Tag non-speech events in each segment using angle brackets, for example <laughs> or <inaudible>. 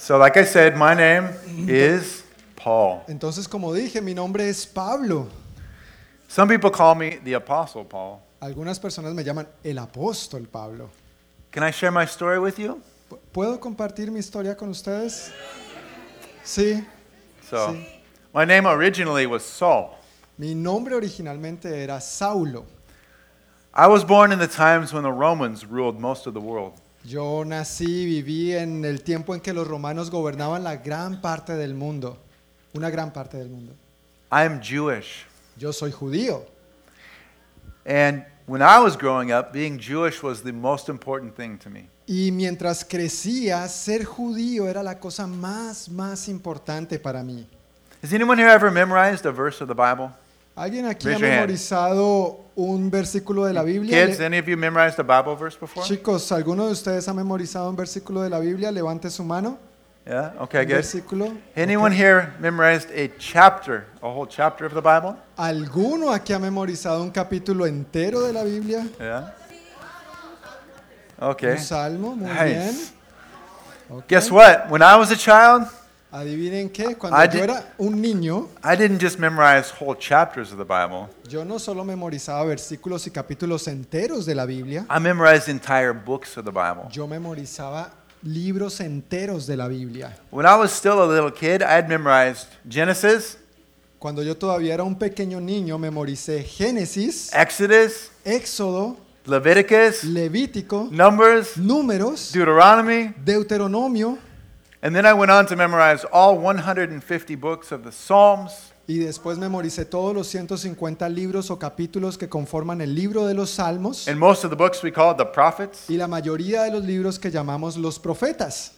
So, like I said, my name mm-hmm. is Paul. Entonces, como dije, mi nombre es Pablo. Some people call me the Apostle Paul. Algunas personas me llaman el apóstol Pablo. Can I share my story with you? Pu- ¿Puedo compartir mi historia con ustedes? Sí. So, Sí. my name originally was Saul. Mi nombre originalmente era Saulo. I was born in the times when the Romans ruled most of the world. Yo nací, viví en el tiempo en que los romanos gobernaban la gran parte del mundo. Una gran parte del mundo. I am Jewish. Yo soy judío. And when I was growing up, being Jewish was the most important thing to me. Y mientras crecía, ser judío era la cosa más, más importante para mí. Has anyone here ever memorized a verse of the Bible? ¿Alguien aquí Raise ha your hand. memorizado un versículo de la Biblia? Kids, Le- any of you memorized a Bible verse before? Chicos, ¿alguno de ustedes ha memorizado un versículo de la Biblia? Levante su mano. Yeah? Okay, Un good. versículo. Anyone here memorized a chapter, a whole chapter of the Bible? ¿Alguno aquí ha memorizado un capítulo entero de la Biblia? Yeah? Okay. Un salmo, muy Nice. bien. Ok. Guess what? When I was a child, Adivinen qué, cuando I yo era un niño, I didn't just memorize whole chapters of the Bible. yo no solo memorizaba versículos y capítulos enteros de la Biblia, I memorized entire books of the Bible. yo memorizaba libros enteros de la Biblia. When I was still a little kid, I had memorized Genesis, Cuando yo todavía era un pequeño niño, memoricé Génesis, Exodus, Éxodo, Leviticus, Levítico, Numbers, Números, Deuteronomy, Deuteronomio, and then I went on to memorize all 150 books of the Psalms, y después memoricé todos los 150 libros o capítulos que conforman el libro de los Salmos and most of the books we call the prophets. y la mayoría de los libros que llamamos los profetas.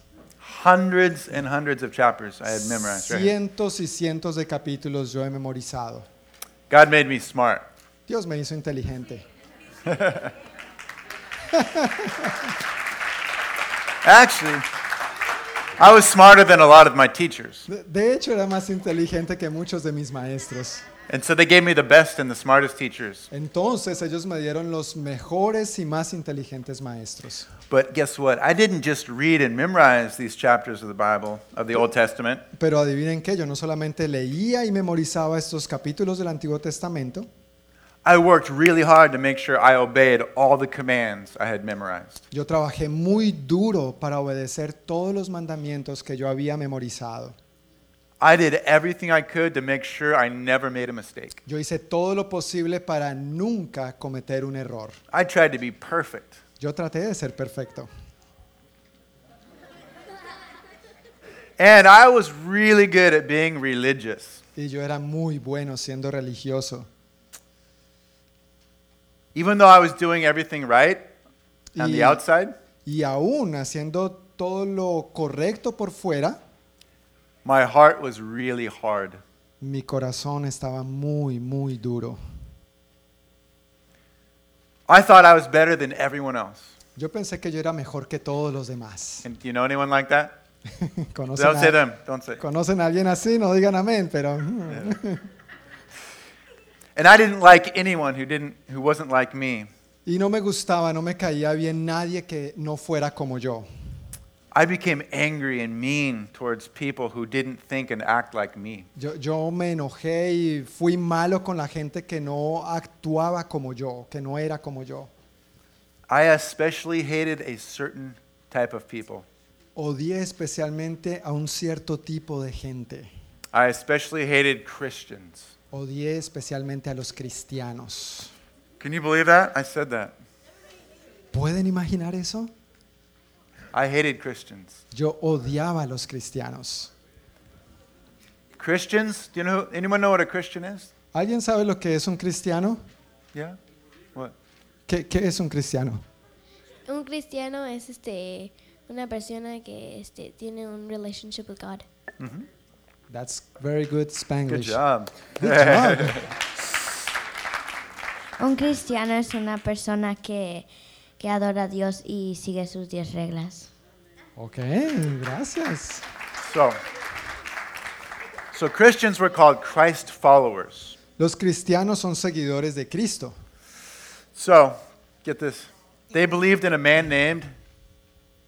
Hundreds and hundreds of chapters I had memorized. Right? Cientos y cientos de capítulos yo he memorizado. God made me smart. Dios me hizo inteligente. <laughs> Actually, I was smarter than a lot of my teachers. De, de hecho, era más inteligente que muchos de mis maestros. And so they gave me the best and the smartest teachers. Entonces ellos me dieron los mejores y más inteligentes maestros. But guess what? I didn't just read and memorize these chapters of the Bible, of the Old Testament. Pero adivinen que yo no solamente leía y memorizaba estos capítulos del Antiguo Testamento, I worked really hard to make sure I obeyed all the commands I had memorized. yo trabajé muy duro para obedecer todos los mandamientos que yo había memorizado. I did everything I could to make sure I never made a mistake. Yo hice todo lo posible para nunca cometer un error. I tried to be perfect. Yo traté de ser perfecto. And I was really good at being religious. Y yo era muy bueno siendo religioso. Even though I was doing everything right on the Y- outside, Y aún haciendo todo lo correcto por fuera, my heart was really hard. mi corazón estaba muy, muy duro. I thought I was better than everyone else. Yo pensé que yo era mejor que todos los demás. And do you know anyone like that? <laughs> ¿Conocen Don't say a, them. Don't say. ¿Conocen a alguien así? No digan amén, pero... <laughs> And I didn't like anyone who didn't who wasn't like me. Y no me gustaba, no me caía bien nadie que no fuera como yo. I became angry and mean towards people who didn't think and act like me. Yo, yo me enojé y fui malo con la gente que no actuaba como yo, que no era como yo. I especially hated a certain type of people. Odié especialmente a un cierto tipo de gente. I especially hated Christians. Odié especialmente a los cristianos. Can you believe that? I said that. ¿Pueden imaginar eso? I hated Christians. Yo odiaba a los cristianos. Christians? Do you know anyone know what a Christian is? ¿Alguien sabe lo que es un cristiano? Yeah? What? ¿Qué, qué es un cristiano? Un cristiano es este una persona que este tiene un relationship with God. That's very good Spanglish. Good job. Good job. <laughs> Un cristiano es una persona que, que adora a Dios y sigue sus diez reglas. Ok, gracias. So, so Christians were called Christ followers. Los cristianos son seguidores de Cristo. So, get this. They believed in a man named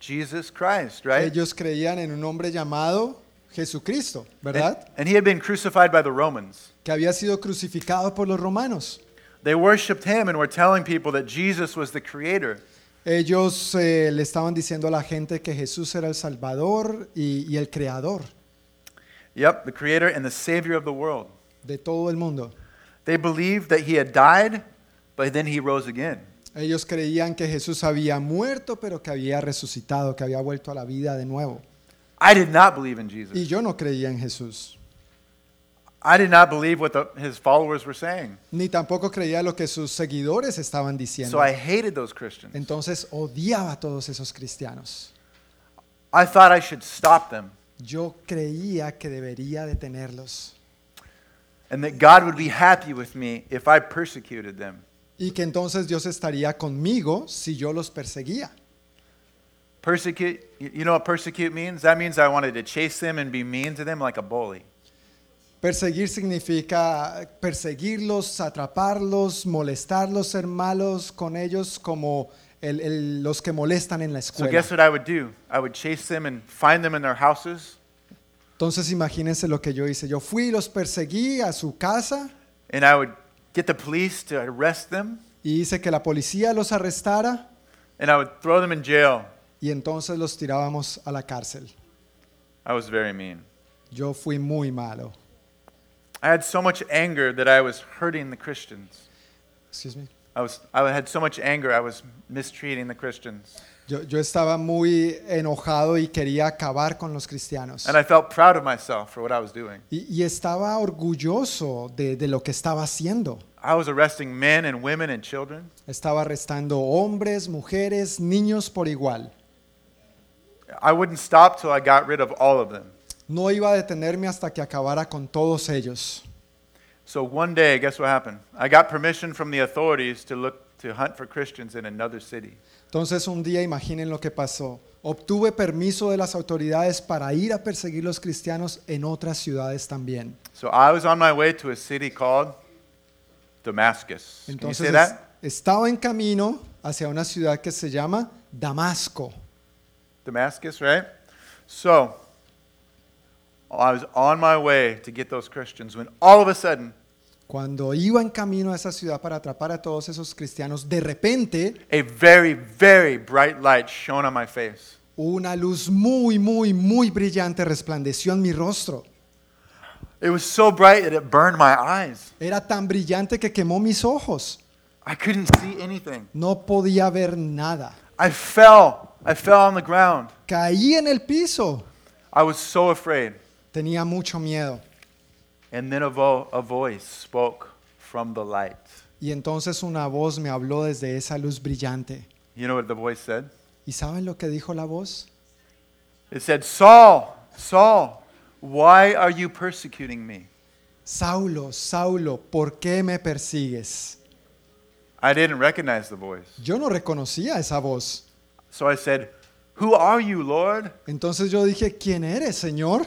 Jesus Christ, right? Ellos creían en un hombre llamado Jesucristo, ¿verdad? And, and he had been crucified by the Romans. Que había sido crucificado por los romanos. They worshiped him and were telling people that Jesus was the creator. Ellos eh, le estaban diciendo a la gente que Jesús era el Salvador y, y el Creador Yep, the creator and the savior of the world. de todo el mundo. They believed that he had died, but then he rose again. Ellos creían que Jesús había muerto, pero que había resucitado, que había vuelto a la vida de nuevo. I did not believe in Jesus. Y yo no creía en Jesús, I did not believe what the, his followers were saying. ni tampoco creía lo que sus seguidores estaban diciendo. So I hated those Christians. Entonces odiaba a todos esos cristianos. I thought I should stop them Yo creía que debería detenerlos and that God would be happy with me if I persecuted them. y que entonces Dios estaría conmigo si yo los perseguía. Persecute, you know what persecute means? That means I wanted to chase them and be mean to them like a bully. Perseguir significa perseguirlos, atraparlos, molestarlos, ser malos con ellos como el- el- los que molestan en la So escuela. guess what I would do? I would chase them and find them in their houses, Entonces imagínense lo que yo hice. Yo fui y los perseguí a su casa and I would get the police to arrest them, y hice que la policía los arrestara and I would throw them in jail. Y entonces los tirábamos a la cárcel. I was very mean. Yo fui muy malo. I had so much anger that I was hurting the Christians. Excuse me. I, was, I had so much anger, I was mistreating the Christians. Yo, yo estaba muy enojado y quería acabar con los cristianos. And I felt proud of myself for what I was doing. Y, y estaba orgulloso de, de lo que estaba haciendo. I was arresting men and women and children. Estaba arrestando hombres, mujeres, niños por igual. I wouldn't stop till I got rid of all of them. No iba a detenerme hasta que acabara con todos ellos. So one day, guess what happened? I got permission from the authorities to look to hunt for Christians in another city. Entonces un día imaginen lo que pasó. Obtuve permiso de las autoridades para ir a perseguir los cristianos en otras ciudades también. So I was on my way to a city called Damascus. Can you Entonces say that? es- estaba en camino hacia una ciudad que se llama Damasco. Damascus, right? So I was on my way to get those Christians when all of a sudden Cuando iba en camino a esa ciudad para atrapar a todos esos cristianos, de repente a very, very bright light shone on my face. una luz muy, muy, muy brillante resplandeció en mi rostro. It was so bright that it burned my eyes. Era tan brillante que quemó mis ojos. I couldn't see anything. No podía ver nada. I fell. I fell on the ground. Caí en el piso. I was so afraid. Tenía mucho miedo. And then a, vo- a voice spoke from the light. Y entonces una voz me habló desde esa luz brillante. You know what the voice said? ¿Y saben lo que dijo la voz? It said, Saul, Saul, why are you persecuting me? Saulo, Saulo, ¿por qué me persigues? I didn't recognize the voice. Yo no reconocía esa voz. So I said, Who are you, Lord? Entonces yo dije, ¿quién eres, Señor?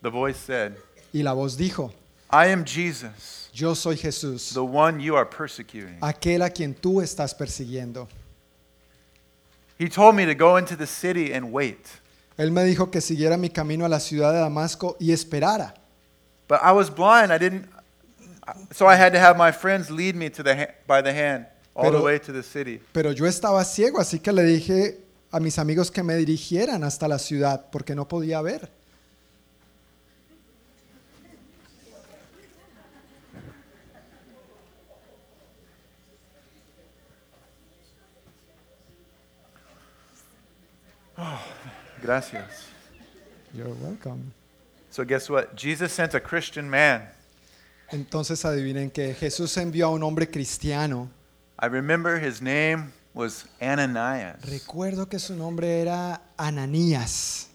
The voice said, Y la voz dijo, I am Jesus, yo soy Jesús, the one you are persecuting. aquel a quien tú estás persiguiendo. He told me to go into the city and wait. Él me dijo que siguiera mi camino a la ciudad de Damasco y esperara. But I was blind. I didn't. So I had to have my friends lead me to the by the hand all the Pero- way to the city. Pero yo estaba ciego, así que le dije a mis amigos que me dirigieran hasta la ciudad porque no podía ver. Gracias. You're welcome. So guess what? Jesus sent a Christian man. Entonces adivinen que Jesús envió a un hombre cristiano. I remember his name was Ananias. Recuerdo que su nombre era Ananías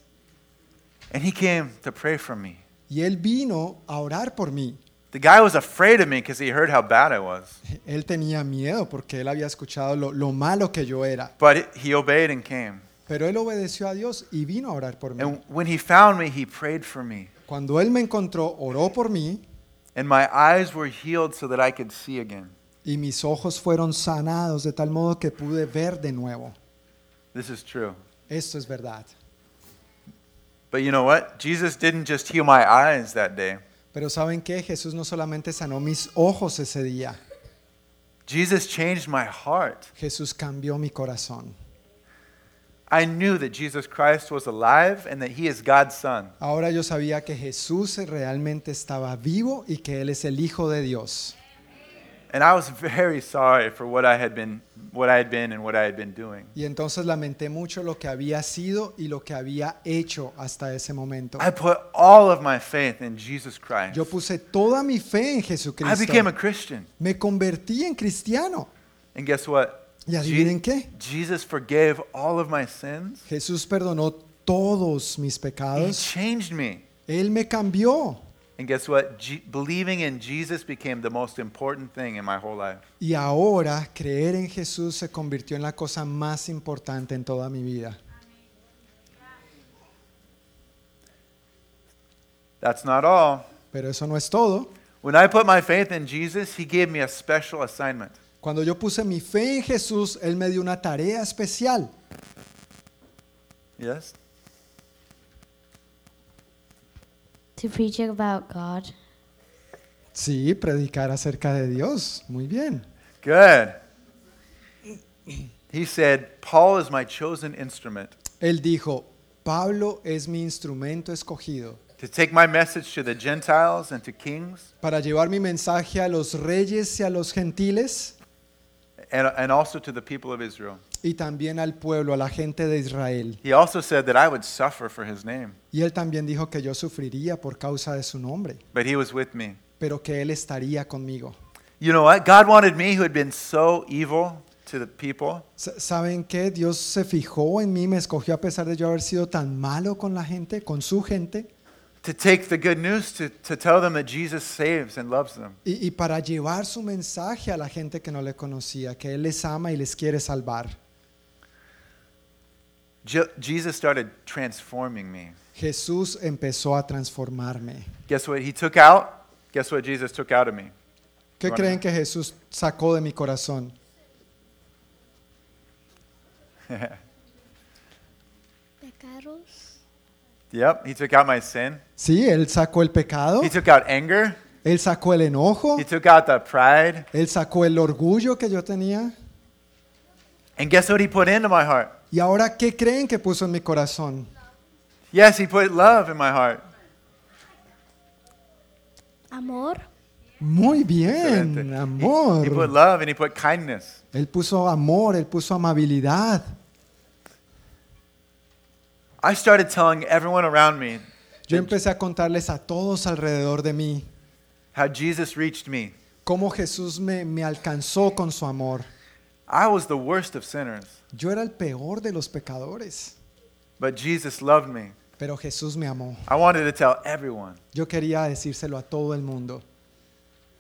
And he came to pray for me. y él vino a orar por mí. The guy was afraid of me because he heard how bad I was. Él tenía miedo porque él había escuchado lo, lo malo que yo era. But he obeyed and came. Pero él obedeció a Dios y vino a orar por mí. And when he found me, he prayed for me. Cuando él me encontró, oró por mí And my eyes were healed so that I could see again. Y mis ojos fueron sanados de tal modo que pude ver de nuevo. This is true. Esto es verdad. But you know what? Jesus didn't just heal my eyes that day. Pero ¿saben qué? Jesús no solamente sanó mis ojos ese día, Jesus changed my heart. Jesús cambió mi corazón. I knew that Jesus Christ was alive and that he is God's son. Ahora yo sabía que Jesús realmente estaba vivo y que Él es el Hijo de Dios. And I was <laughs> very sorry for what I had been what I had been and what I had been doing. Y entonces lamenté mucho lo que había sido y lo que había hecho hasta ese momento. I put all of my faith in Jesus Christ. Yo puse toda mi fe en Jesucristo. I became a Christian. Me convertí en cristiano. And guess what? ¿Y adivinen qué? Jesus forgave all of my sins. Jesús perdonó todos mis pecados. He changed me. Él me cambió. And guess what? Believing in Jesus became the most important thing in my whole life. Y ahora creer en Jesús se convirtió en la cosa más importante en toda mi vida. That's not all. Pero eso no es todo. When I put my faith in Jesus, he gave me a special assignment. Cuando yo puse mi fe en Jesús, Él me dio una tarea especial. Yes? To preach about God. Sí, predicar acerca de Dios. Muy bien. Good. He said, Paul is my chosen instrument Él dijo, Pablo es mi instrumento escogido to take my message to the Gentiles and to kings para llevar mi mensaje a los reyes y a los gentiles and, and also to the people of Israel. Y también al pueblo, a la gente de Israel. He also said that I would suffer for his name, Y Él también dijo que yo sufriría por causa de su nombre, but he was with me. pero que Él estaría conmigo. You know what? God wanted me, who had been so evil to the people, S- ¿Saben qué? Dios se fijó en mí, me escogió a pesar de yo haber sido tan malo con la gente, con su gente, to take the good news to, to tell them that Jesus saves and loves them. y, y para llevar su mensaje a la gente que no le conocía, que Él les ama y les quiere salvar. Je- Jesus started transforming me. Jesús empezó a transformarme. Guess what he took out? Guess what Jesus took out of me? ¿Qué Bueno. creen que Jesús sacó de mi corazón? <laughs> Pecados. Yep, he took out my sin. Sí, Él sacó el pecado, He took out anger. Él sacó el enojo, He took out the pride. Él sacó el orgullo que yo tenía. And guess what he put into my heart? ¿Y ahora qué creen que puso en mi corazón? Yes, he put love in my heart. Amor. Muy Excelente. bien, He, he put amor. love and he put kindness. Él puso amor, Él puso amabilidad. I started telling everyone around me Yo empecé a contarles a todos alrededor de mí how Jesus reached me. cómo Jesús me, me alcanzó con su amor. I was the worst of sinners, Yo era el peor de los pecadores, but Jesus loved me. pero Jesús me amó. I wanted to tell everyone. Yo quería decírselo a todo el mundo.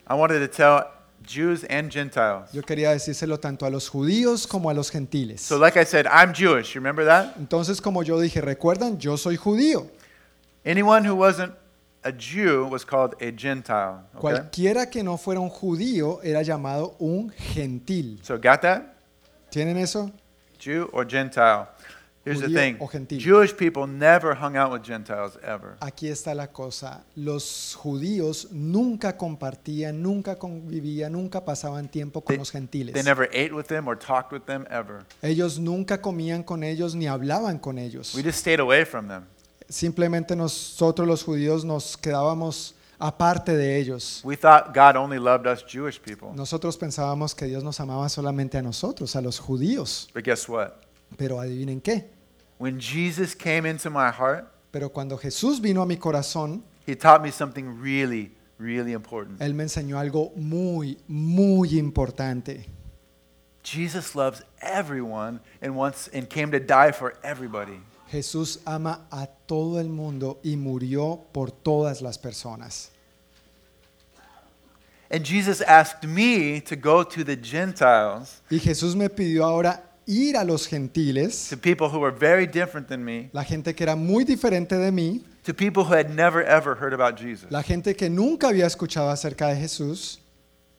I wanted to tell Jews and Gentiles. Yo quería decírselo tanto a los judíos como a los gentiles. So, like I said, I'm Jewish. You remember that? Entonces, como yo dije, recuerdan, yo soy judío. Anyone who wasn't a Jew was called a Gentile. Okay? Cualquiera que no fuera un judío era llamado un gentil. So, got that? ¿Tienen eso? Jew or Gentile? Here's the thing o gentil. Jewish people never hung out with Gentiles ever. Aquí está la cosa. Los judíos nunca compartían, nunca convivían, nunca pasaban tiempo con They, los gentiles. they never ate with them or talked with them ever. Ellos nunca comían con ellos ni hablaban con ellos. We just stayed away from them. Simplemente nosotros los judíos nos quedábamos aparte de ellos. We thought God only loved us Jewish people. Nosotros pensábamos que Dios nos amaba solamente a nosotros, a los judíos. But guess what? Pero adivinen qué. When Jesus came into my heart, Pero cuando Jesús vino a mi corazón, he taught me something really, really important. Él me enseñó algo muy, muy importante. Jesus loves everyone and wants and came to die for everybody. Jesús ama a todo el mundo y murió por todas las personas. And Jesus asked me to go to the Gentiles, Y Jesús me pidió ahora ir a los gentiles, to people who were very different than me, la gente que era muy diferente de mí, to people who had never ever heard about Jesus. la gente que nunca había escuchado acerca de Jesús.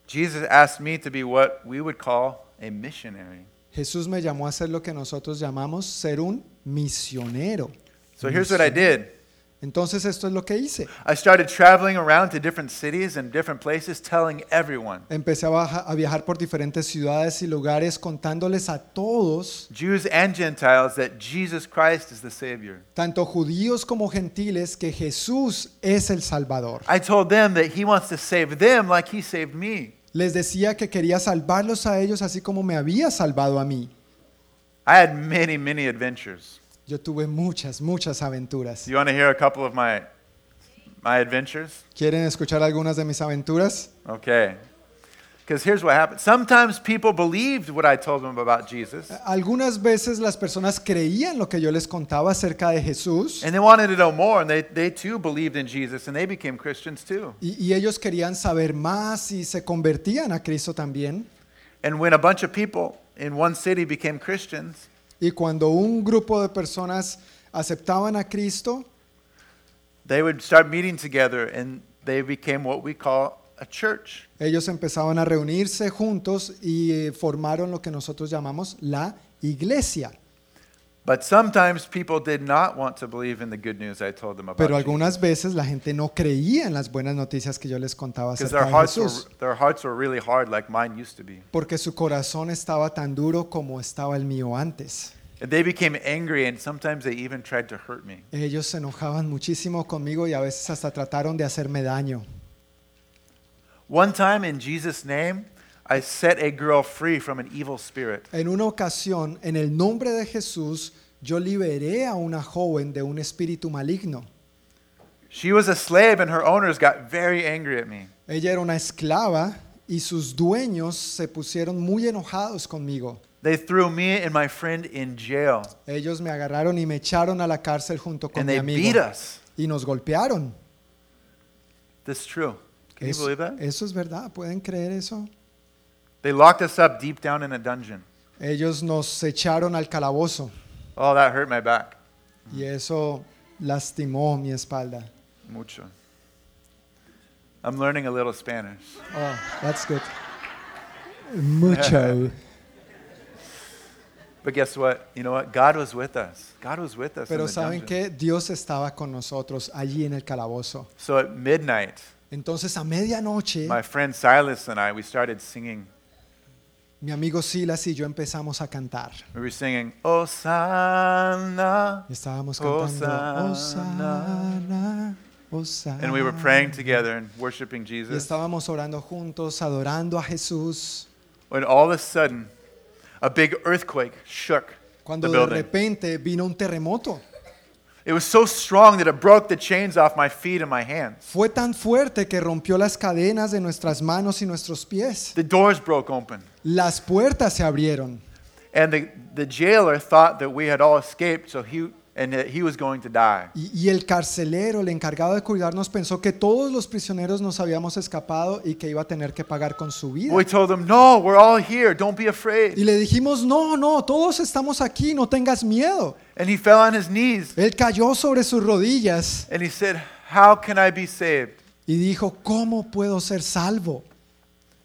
Jesus asked me to be what we would call a missionary. Jesús me llamó a ser lo que nosotros llamamos ser un misionero. So here's what I did Entonces esto es lo que hice. I started traveling around to different cities and different places, telling everyone, Empecé a viajar por diferentes ciudades y lugares contándoles a todos, Jews and Gentiles, that Jesus Christ is the Savior. tanto judíos como gentiles, que Jesús es el Salvador. I told them that He wants to save them like He saved me. Les decía que quería salvarlos a ellos así como me había salvado a mí. I had many, many adventures. Yo tuve muchas, muchas aventuras. You want to hear a couple of my, my adventures? ¿Quieren escuchar algunas de mis aventuras? Okay. Because here's what happened. Sometimes people believed what I told them about Jesus, Algunas veces las personas creían lo que yo les contaba acerca de Jesús and they wanted to know more, and they, they too believed in Jesus, and they became Christians too. y, y ellos querían saber más y se convertían a Cristo también. And when a bunch of people in one city became Christians, Y cuando un grupo de personas aceptaban a Cristo, they would start meeting together, and they became what we call a church. ellos empezaban a reunirse juntos y eh, formaron lo que nosotros llamamos la iglesia. But sometimes people did not want to believe in the good news I told them about Pero algunas veces la gente no creía en las buenas noticias que yo les contaba Because acerca their de hearts, were, Jesús, their hearts were really hard like mine used to be. porque su corazón estaba tan duro como estaba el mío antes. And they became angry, and sometimes they even tried to hurt me. Ellos se enojaban muchísimo conmigo y a veces hasta trataron de hacerme daño. One time in Jesus' name, I set a girl free from an evil spirit. En una ocasión, en el nombre de Jesús, yo liberé a una joven de un espíritu maligno. She was a slave, and her owners got very angry at me. Ella era una esclava y sus dueños se pusieron muy enojados conmigo. They threw me and my friend in jail, Ellos me agarraron y me echaron a la cárcel junto con and mi they amigo beat us. y nos golpearon. This is true. Can you believe that? eso es verdad, ¿pueden creer eso? They locked us up deep down in a dungeon. Ellos nos echaron al calabozo Oh, that hurt my back. y eso lastimó mi espalda. Mucho. I'm learning a little Spanish. Oh, that's good. Mucho. <laughs> But guess what? You know what? God was with us. God was with us. in Pero the saben dungeon. que Dios estaba con nosotros allí en el calabozo. So at midnight, Entonces a medianoche my friend Silas and I, we started singing. mi amigo Silas y yo empezamos a cantar. We were singing, Hosanna. Y Estábamos cantando Hosanna. And we were praying together and worshiping Y Jesus. estábamos orando juntos, adorando a Jesús. When all of a sudden, a big earthquake shook Cuando de building. repente vino un terremoto. It was so strong that it broke the chains off my feet and my hands. Fue tan fuerte que rompió las cadenas de nuestras manos y nuestros pies. The doors broke open. Las puertas se abrieron. And the, the jailer thought that we had all escaped, so he, and that he was going to die. Y, y el carcelero, el encargado de cuidarnos, pensó que todos los prisioneros nos habíamos escapado y que iba a tener que pagar con su vida. We told him, No, we're all here. Don't be afraid. Y le dijimos, no, no, todos estamos aquí, no tengas miedo. And he fell on his knees Él cayó sobre sus rodillas and he said, How can I be saved? y dijo, ¿cómo puedo ser salvo?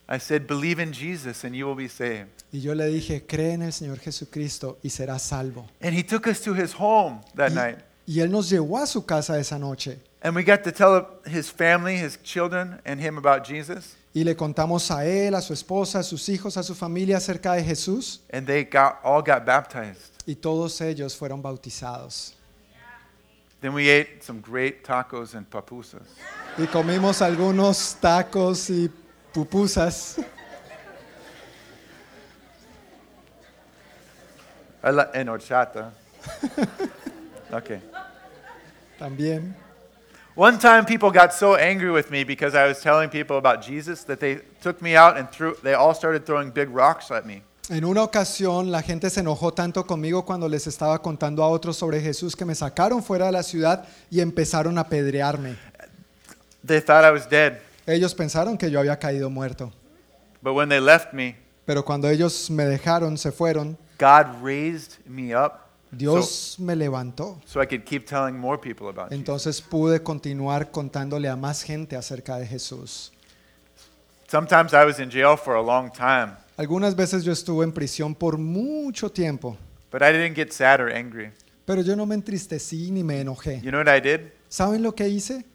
I said, Believe in Jesus and you will be saved. Y yo le dije, cree en el Señor Jesucristo y serás salvo. And he took us to his home that night. Y, él nos llevó a su casa esa noche. And we got to tell his family, his children, and him about Jesus. Y le contamos a él, a su esposa, a sus hijos, a su familia acerca de Jesús. And they got, all got baptized. Y todos ellos fueron bautizados. Then we ate some great tacos and papusas. Y comimos algunos tacos y pupusas. Li- horchata. <laughs> okay. También. One time people got so angry with me because I was telling people about Jesus that they took me out and threw, they all started throwing big rocks at me. En una ocasión la gente se enojó tanto conmigo cuando les estaba contando a otros sobre Jesús que me sacaron fuera de la ciudad y empezaron a apedrearme. They thought I was dead. Ellos pensaron que yo había caído muerto, But when they left me, pero cuando ellos me dejaron, se fueron, God raised me up so, Dios me levantó. so I could keep telling more people about Jesus. Entonces pude continuar contándole a más gente acerca de Jesús. Sometimes I was in jail for a long time. Algunas veces yo estuve en prisión por mucho tiempo, But I didn't get sad or angry. pero yo no me entristecí ni me enojé. You know what I did? ¿Saben lo que hice?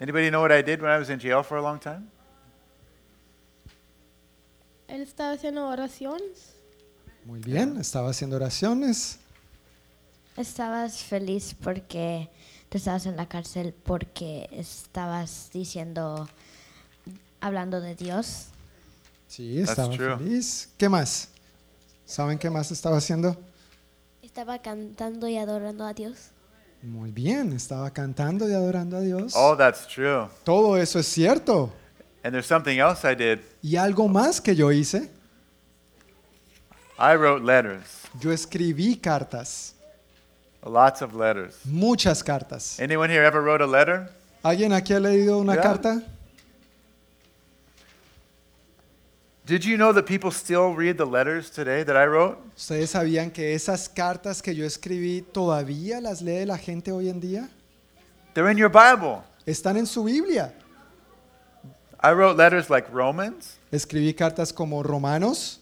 Anybody know what I did when I was in jail for a long time? Él estaba haciendo oraciones. Muy bien, estaba haciendo oraciones. Estabas feliz porque tú estabas en la cárcel porque estabas diciendo, hablando de Dios. Sí, estaba feliz. ¿Qué más? ¿Saben qué más estaba haciendo? Estaba cantando y adorando a Dios. Muy bien, estaba cantando y adorando a Dios. Oh, that's true. Todo eso es cierto. And there's something else I did. Y algo más que yo hice, I wrote letters, yo escribí cartas, lots of letters. muchas cartas. Anyone here ever wrote a letter? ¿Alguien aquí ha leído una Yeah. carta? Did you know that people still read the letters today that I wrote? ¿Ustedes sabían que esas cartas que yo escribí todavía las lee la gente hoy en día? They're in your Bible. Están en su Biblia. I wrote letters like Romans, Escribí cartas como Romanos,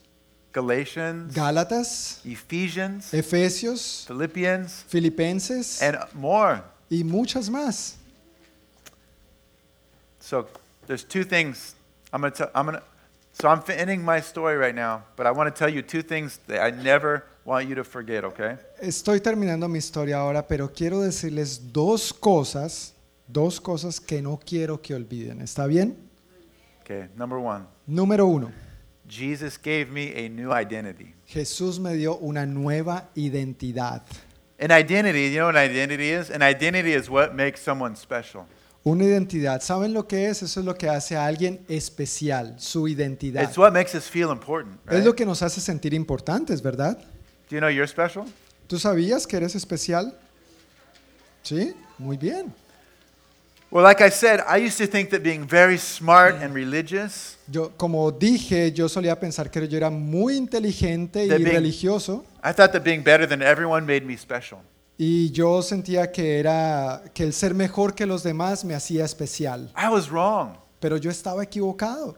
Galatians, Gálatas, Ephesians, Efesios, Philippians, Filipenses and more. y muchas más. So there's two things I'm gonna tell. I'm gonna. So I'm ending my story right now, but I want to tell you two things that I never want you to forget. Okay? Estoy terminando mi historia ahora, pero quiero decirles dos cosas, dos cosas que no quiero que olviden. ¿Está bien? Okay. Number one, Número uno, Jesus gave me a new identity. Jesús me dio una nueva identidad. An identity. You know what an identity is? An identity is what makes someone special. Una identidad. ¿Saben lo que es? Eso es lo que hace a alguien especial, su identidad. It's what makes us feel important. Es Right? lo que nos hace sentir importantes, ¿verdad? Do you know you're special? ¿Tú sabías que eres especial? Sí, muy bien. Well, like I said, I used to think that being very smart and religious, Yo, como dije, yo solía pensar que yo era muy inteligente y being- religioso I thought that being better than everyone made me special. y yo sentía que era que el ser mejor que los demás me hacía especial, I was wrong. pero yo estaba equivocado.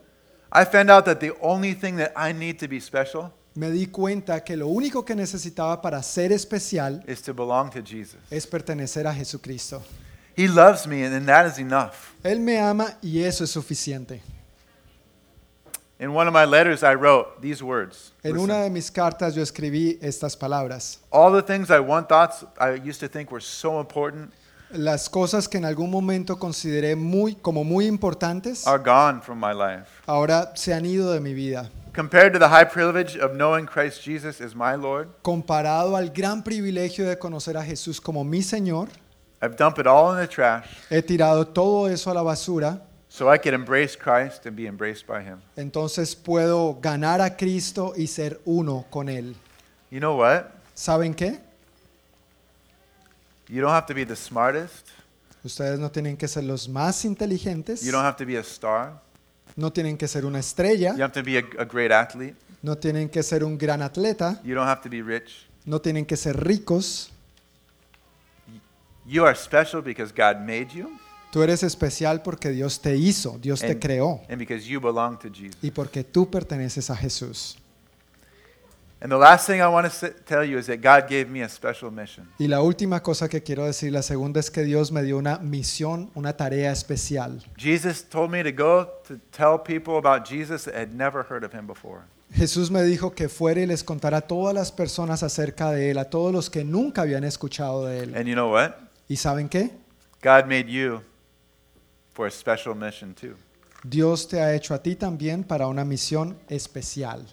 I found out that the only thing that I need to be special Me di cuenta que lo único que necesitaba para ser especial is to belong to Jesus. es pertenecer a Jesucristo. He loves me, and, that is enough. Él me ama y eso es suficiente. In one of my letters, I wrote these words En Listen. una de mis cartas yo escribí estas palabras. All the things I once thought I used to think were so important Las cosas que en algún momento consideré muy como muy importantes are gone from my life. ahora se han ido de mi vida. Compared to the high privilege of knowing Christ Jesus as my Lord, Comparado al gran privilegio de conocer a Jesús como mi Señor, I've dumped it all in the trash he tirado todo eso a la basura, so I could embrace Christ and be embraced by Him. entonces puedo ganar a Cristo y ser uno con Él. You know what? ¿Saben qué? You don't have to be the smartest, Ustedes no tienen que ser los más inteligentes, you don't have to be a star, no tienen que ser una estrella, you have to be a, a great athlete, no tienen que ser un gran atleta, you don't have to be rich. no tienen que ser ricos. You are special because God made you Tú eres especial porque Dios te hizo, Dios te and, creó and because you belong to Jesus. y porque tú perteneces a Jesús. And the last thing I want to tell you is that God gave me a special mission. Y la última cosa que quiero decir, la segunda es que Dios me dio una misión, una tarea especial. Jesus told me to go to tell people about Jesus that had never heard of him before. Jesús me dijo que fuera y les contara a todas las personas acerca de Él, a todos los que nunca habían escuchado de Él. And you know what? ¿Y saben qué? God made you for a special mission too. Dios te ha hecho a ti también para una misión especial.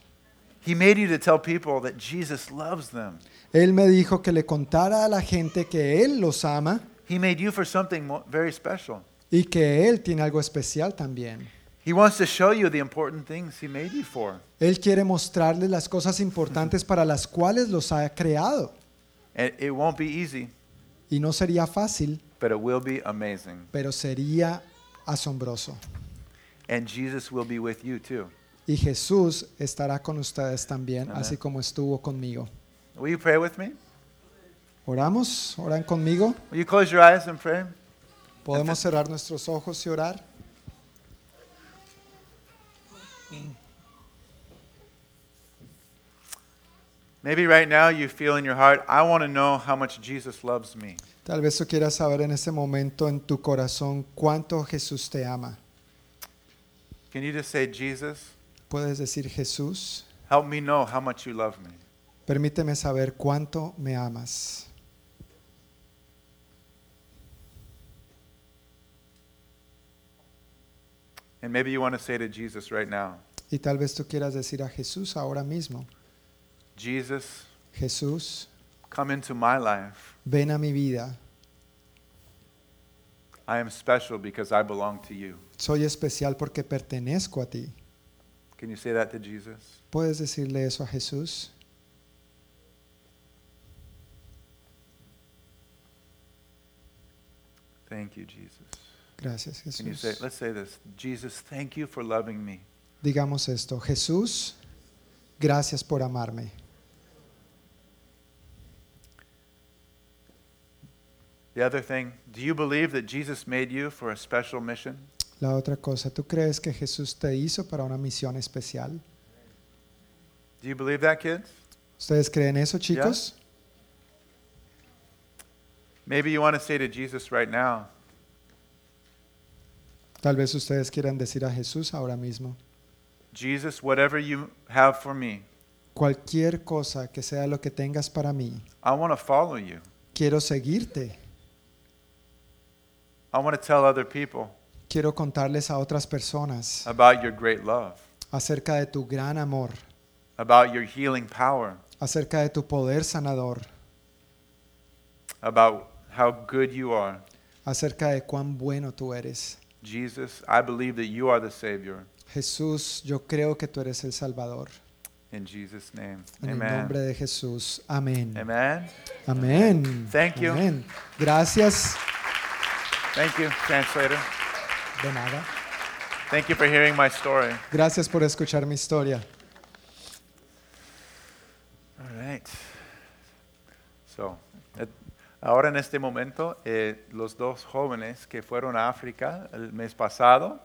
He made you to tell people that Jesus loves them. Él me dijo que le contara a la gente que Él los ama He made you for something very special. y que Él tiene algo especial también. He wants to show you the important things he made you for. Él quiere mostrarles las cosas importantes para las cuales los ha creado. And it won't be easy, Y no sería fácil, but it will be amazing. pero sería asombroso. And Jesus will be with you too. Y Jesús estará con ustedes también, Amén. así como estuvo conmigo. Will you pray with me? ¿Oramos? ¿Oran conmigo? Will you close your eyes and pray? ¿Podemos cerrar nuestros ojos y orar? Maybe right now you feel in your heart, I want to know how much Jesus loves me. Tal vez tú quieras saber en este momento en tu corazón cuánto Jesús te ama. Can you just say, Jesus, Puedes decir, Jesús, help me know how much you love me? permíteme saber cuánto me amas. And maybe you want to say to Jesus right now, Y tal vez tú quieras decir a Jesús ahora mismo, Jesus, Jesús, come into my life. ven a mi vida. I am special because I belong to you. Soy especial porque pertenezco a ti. Can you say that to Jesus? ¿Puedes decirle eso a Jesús? Thank you, Jesus. Gracias, Jesús. Can you say, let's say this. Jesus, thank you for loving me. Digamos esto, Jesús, gracias por amarme. The other thing, do you believe that Jesus made you for a special mission? La otra cosa, ¿tú crees que Jesús te hizo para una misión especial? Do you believe that, kids? ¿Ustedes creen eso, chicos? Maybe you want to say to Jesus right now, Tal vez ustedes quieran decir a Jesús ahora mismo, Jesus, whatever you have for me, cualquier cosa que sea lo que tengas para mí, I want to follow you. quiero seguirte. I want to tell other people Quiero contarles a otras personas about your great love, acerca de tu gran amor, about your healing power, acerca de tu poder sanador, about how good you are. acerca de cuán bueno tú eres. Jesus, I believe that you are the Savior. Jesús, yo creo que tú eres el Salvador. In Jesus' name. En el Amen. nombre de Jesús. Amén. Amen. Amén. Thank you. Amén. Gracias. Thank you, translator. De nada. Thank you for hearing my story. Gracias por escuchar mi historia. All right. So, et- ahora en este momento, eh, los dos jóvenes que fueron a África el mes pasado,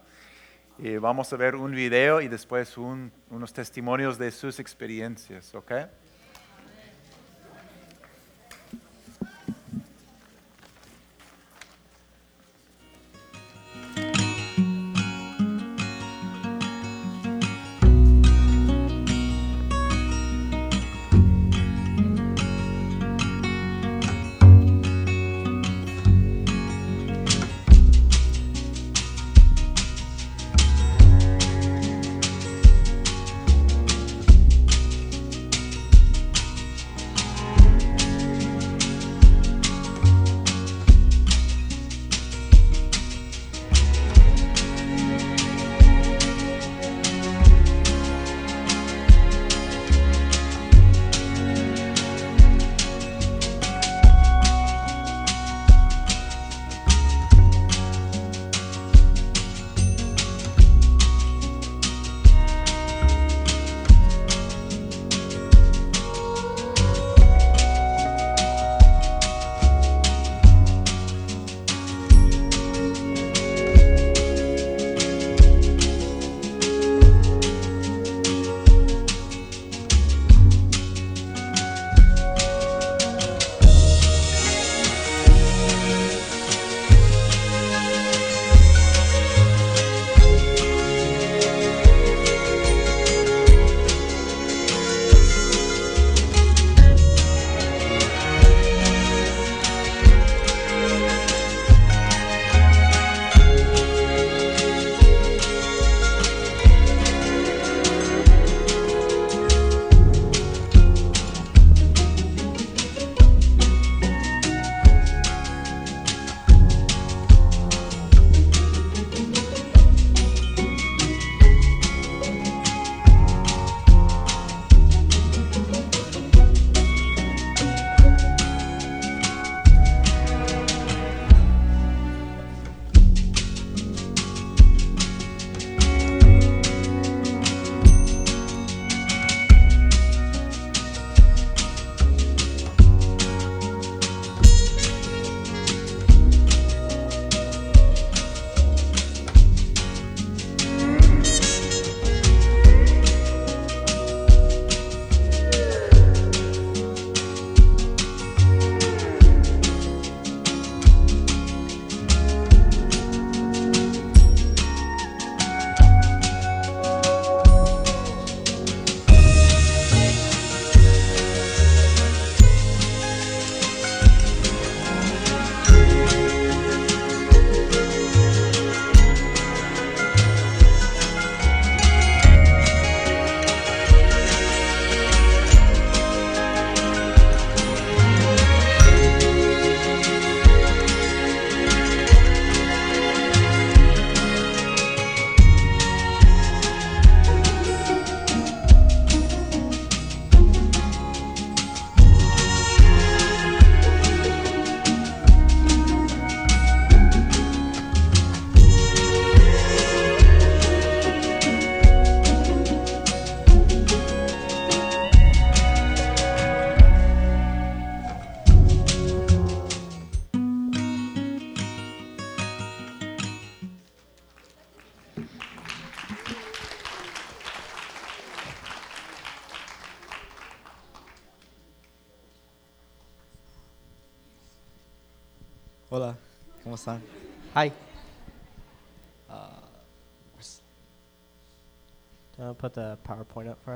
eh, vamos a ver un video y después un- unos testimonios de sus experiencias, ¿ok?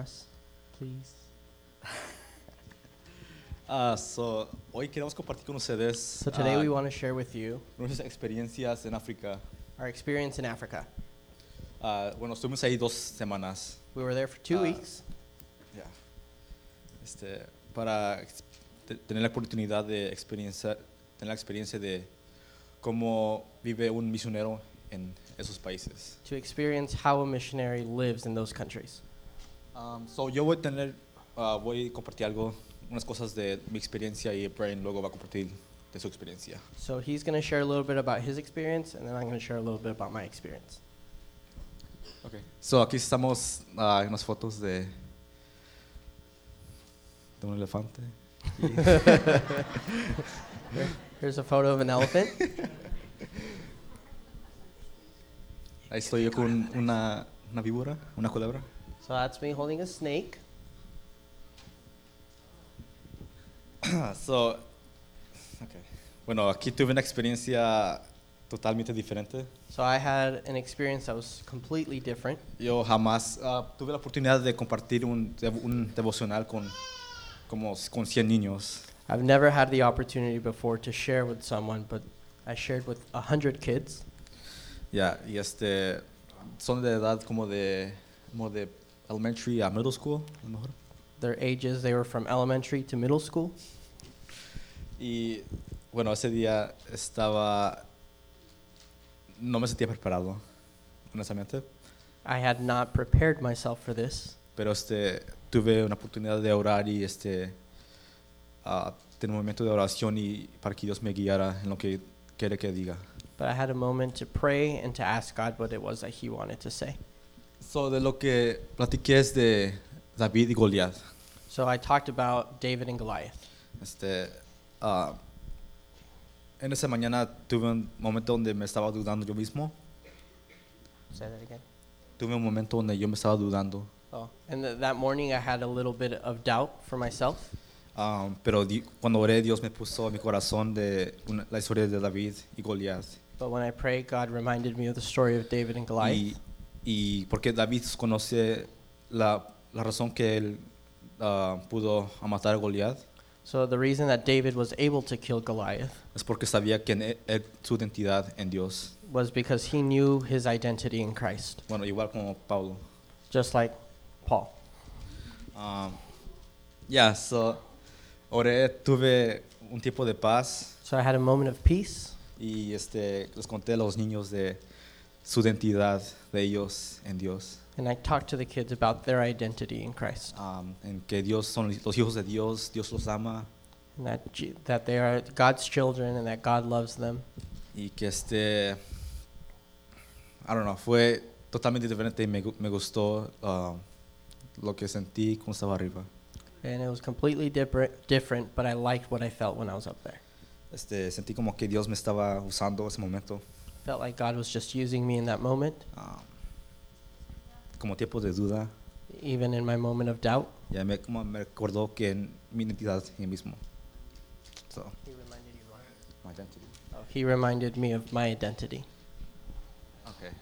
Us, please? <laughs> ah, so, hoy queremos compartir con ustedes So today ah, we want to share with you nuestras experiencias en África. our experience in Africa. Ah, bueno, estuvimos ahí dos semanas. We were there for two Ah. weeks ya, Este, para ex- te- tener la oportunidad de experiencia, tener la experiencia de cómo vive un misionero en esos países. to experience how a missionary lives in those countries. Um, so, yo voy a tener, ah, voy a compartir algo, unas cosas de mi experiencia y Brian luego va a compartir de su experiencia. So he's going to share a little bit about his experience, and then I'm going to share a little bit about my experience. Okay. So aquí estamos ah, en unas fotos de, de un elefante. <laughs> Here's a photo of an elephant. Ahí estoy yo con una, una víbora, una culebra. So that's me holding a snake. <coughs> so, okay. Bueno, aquí tuve una experiencia totalmente diferente. So I had an experience that was completely different. Yo jamás ah, tuve la oportunidad de compartir un, un devocional con como con 100 niños. I've never had the opportunity before to share with someone, but I shared with 100 kids. Ya, y este son de edad como de como de elementary a middle school, a lo mejor. Their ages, they were from elementary to middle school. Y bueno, ese día estaba. No me sentía preparado, honestamente. I had not prepared myself for this, Pero este, tuve una oportunidad de orar y este, ah, tener un momento de oración y para que Dios me guiara en lo que quiere que diga. but I had a moment to pray and to ask God what it was that He wanted to say. So, de lo que platiqué es de David y Goliat. So I talked about David and Goliath. Este, ah, en esa mañana tuve un momento donde me estaba dudando yo mismo. Say that again. Tuve un momento donde yo me estaba dudando. Oh, and th- that morning I had a little bit of doubt for myself. Um, pero di- cuando oré, Dios me puso en mi corazón de una- la historia de David y Goliat. But when I prayed, God reminded me of the story of David and Goliath. Y, y porque David conoce la, la razón que él ah, pudo matar a Goliat So the reason that David was able to kill Goliath es porque sabía que él, él- su identidad en Dios. was because he knew his identity in Christ, Bueno, igual como Pablo. just like Paul. Um, ya, so, oré, tuve un tiempo de paz So I had a moment of peace, y este, les conté a los niños de su identidad de ellos en Dios. and I talked to the kids about their identity in Christ, um, en que Dios son los hijos de Dios, Dios los ama and that that they are God's children and that God loves them. y que este, I don't know, fue totalmente diferente y me, me gustó uh, lo que sentí cuando estaba arriba. And it was completely different, but I liked what I felt when I was up there. Este, sentí como que Dios me estaba usando ese momento, Felt like God was just using me in that moment, um, como de duda. even in my moment of doubt. Ya me, como me recordó que en mi identidad mismo. So, my identity. Oh, he reminded me of my identity. Okay.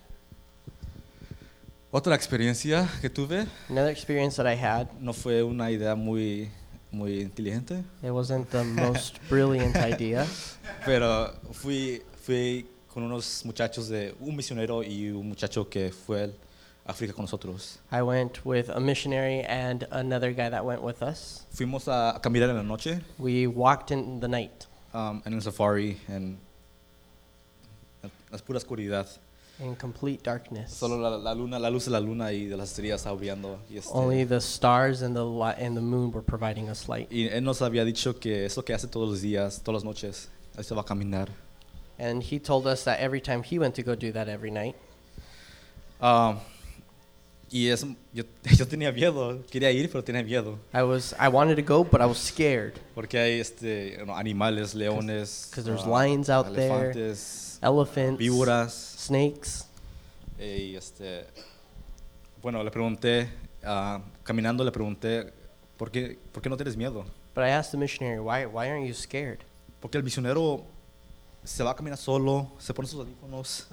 Otra experiencia que tuve Another experience that I had, no fue una idea muy, muy inteligente, it wasn't the <laughs> most brilliant idea, pero fui, fui con unos muchachos de un misionero y un muchacho que fue a África con nosotros. I went with a missionary and another guy that went with us. Fuimos a caminar en la noche We walked in the night um, en el safari en la pura oscuridad. in complete darkness. Solo la, la luna, la luz de la luna y de las estrellas estaba brillando. Y, este, Only the stars and the and the moon were providing us light. y él nos había dicho que es lo que hace todos los días, todas las noches. Él se va a caminar. And he told us that every time he went to go do that every night. Um, y es, yo, <laughs> yo tenía miedo, quería ir, pero tenía miedo. I was I wanted to go, but I was scared. Porque hay este, you know, animales, leones, 'cause there's ah, lions out there. Elephants, víboras. snakes. Y este, bueno, le pregunté, ah, caminando le pregunté, ¿por qué, ¿por qué no tienes miedo? But I asked the missionary, why why aren't you scared? Porque el misionero se va a caminar solo, se pone sus audífonos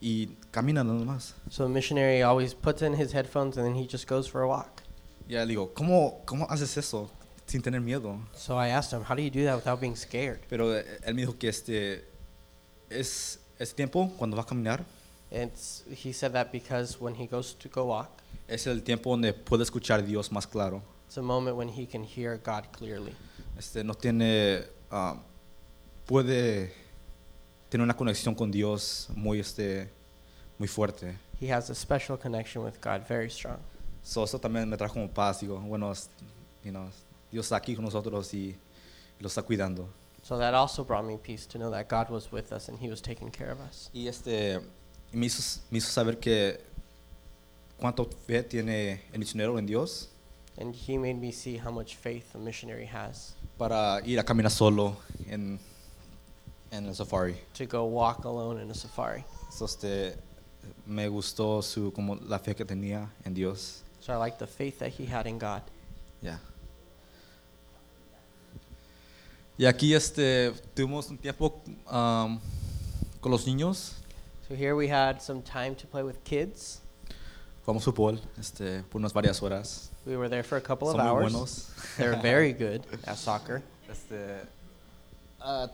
y camina nada más. So the missionary always puts in his headphones and then he just goes for a walk. Ya le digo, ¿cómo, ¿cómo haces eso sin tener miedo? So I asked him, How do you do that without being scared? Pero eh, él me dijo que este es, es tiempo cuando va a caminar, It's, he said that because when he goes to go walk, es el tiempo donde puede escuchar a Dios más claro. it's a moment when he can hear God clearly. Este, no tiene, ah, puede tener una conexión con Dios muy, este, muy fuerte. He has a special connection with God, very strong. So, eso también me trajo como paz. Digo, bueno, you know, Dios está aquí con nosotros y, y lo está cuidando. So that also brought me peace to know that God was with us and he was taking care of us. Y este, me hizo, me hizo saber que cuánto fe tiene el misionero en Dios And he made me see how much faith a missionary has para ir a caminar solo en, en el safari. to go walk alone in a safari. So, este, me gustó su, como la fe que tenía en Dios. So I like the faith that he had in God. Yeah. Y aquí este, tuvimos un tiempo um, con los niños. So here we had some time to play with kids. Jugamos fútbol este, por unas varias horas. We were there for a couple of Son muy hours. buenos. They're very <laughs> good at soccer. Este, ah,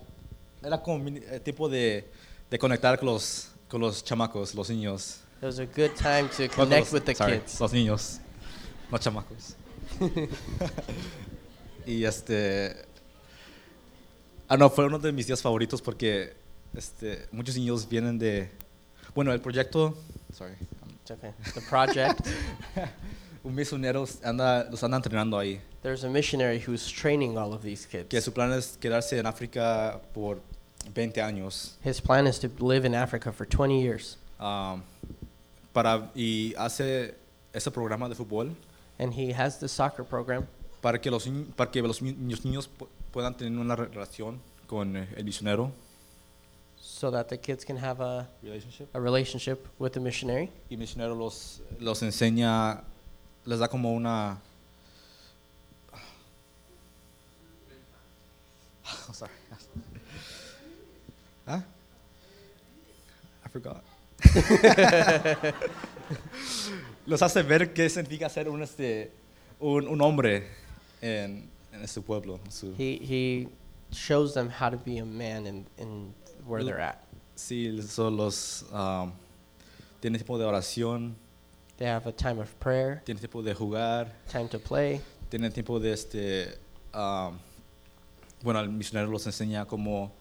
era como eh, tiempo de, de conectar con los, con los chamacos, los niños. It was a good time to connect los- with the sorry, kids. Los niños, no chamacos. <laughs> y este. Ah, no, fue uno de mis días favoritos porque este, muchos niños vienen de. Bueno, el proyecto. Sorry. It's okay. The project, <laughs> Un misionero anda, los anda entrenando ahí. there's a missionary who's training all of these Que kids. su plan es quedarse en África por 20 años. His plan is to live in Africa for 20 years. um, para, y hace ese programa de fútbol And he has the soccer program para que los, ni- para que los ni- los niños pu- puedan tener una re- relación con eh, el misionero. so that the kids can have a, Relationship. a relationship with the missionary. Y el misionero los, los enseña, les da como una... <sighs> I'm sorry. ¿Ah? I forgot. <laughs> los hace ver qué significa ser un, este, un, un hombre en, en este pueblo. su- He, he shows them how to be a man in, in where they're at. Sí, son los... um, tiene tiempo de oración, They have a time of prayer, tiene tiempo de jugar, time to play. tiene tiempo de este... um, bueno, el misionero los enseña cómo,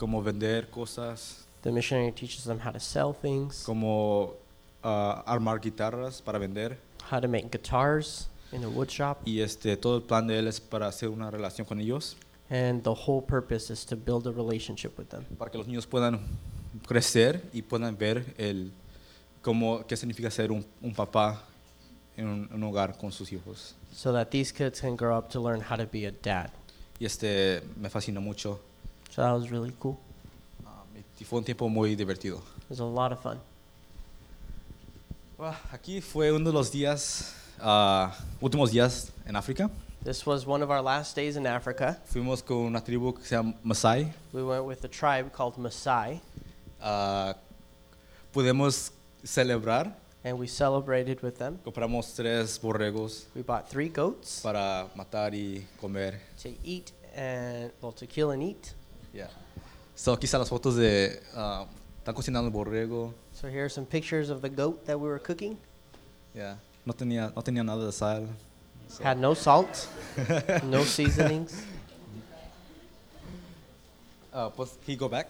cómo vender cosas, The missionary teaches them how to sell things, cómo uh, armar guitarras para vender. how to make guitars in a wood shop. Y este, todo el plan de él es para hacer una relación con ellos, And the whole purpose is to build a relationship with them para que los niños puedan crecer y puedan ver el, cómo, qué significa ser un, un papá en un, un hogar con sus hijos. so that these kids can grow up to learn how to be a dad. Y este me fascinó mucho. So that was really cool. Um, y fue un tiempo muy divertido. It was a lot of fun. Bueno, aquí fue uno de los días, ah, últimos días en África. This was one of our last days in Africa. Fuimos con una tribu que se llama Masai. We went with a tribe called Maasai, Ah, pudimos celebrar. and we celebrated with them. Compramos tres borregos We bought three goats para matar y comer. to eat and well to kill and eat. Yeah. So, aquí están las fotos de... ah, están cocinando el borrego. So here are some pictures of the goat that we were cooking. Yeah. No, tenía, no tenía nada de sal. So- Had no salt, no <laughs> seasonings. Ah, pues, you go back?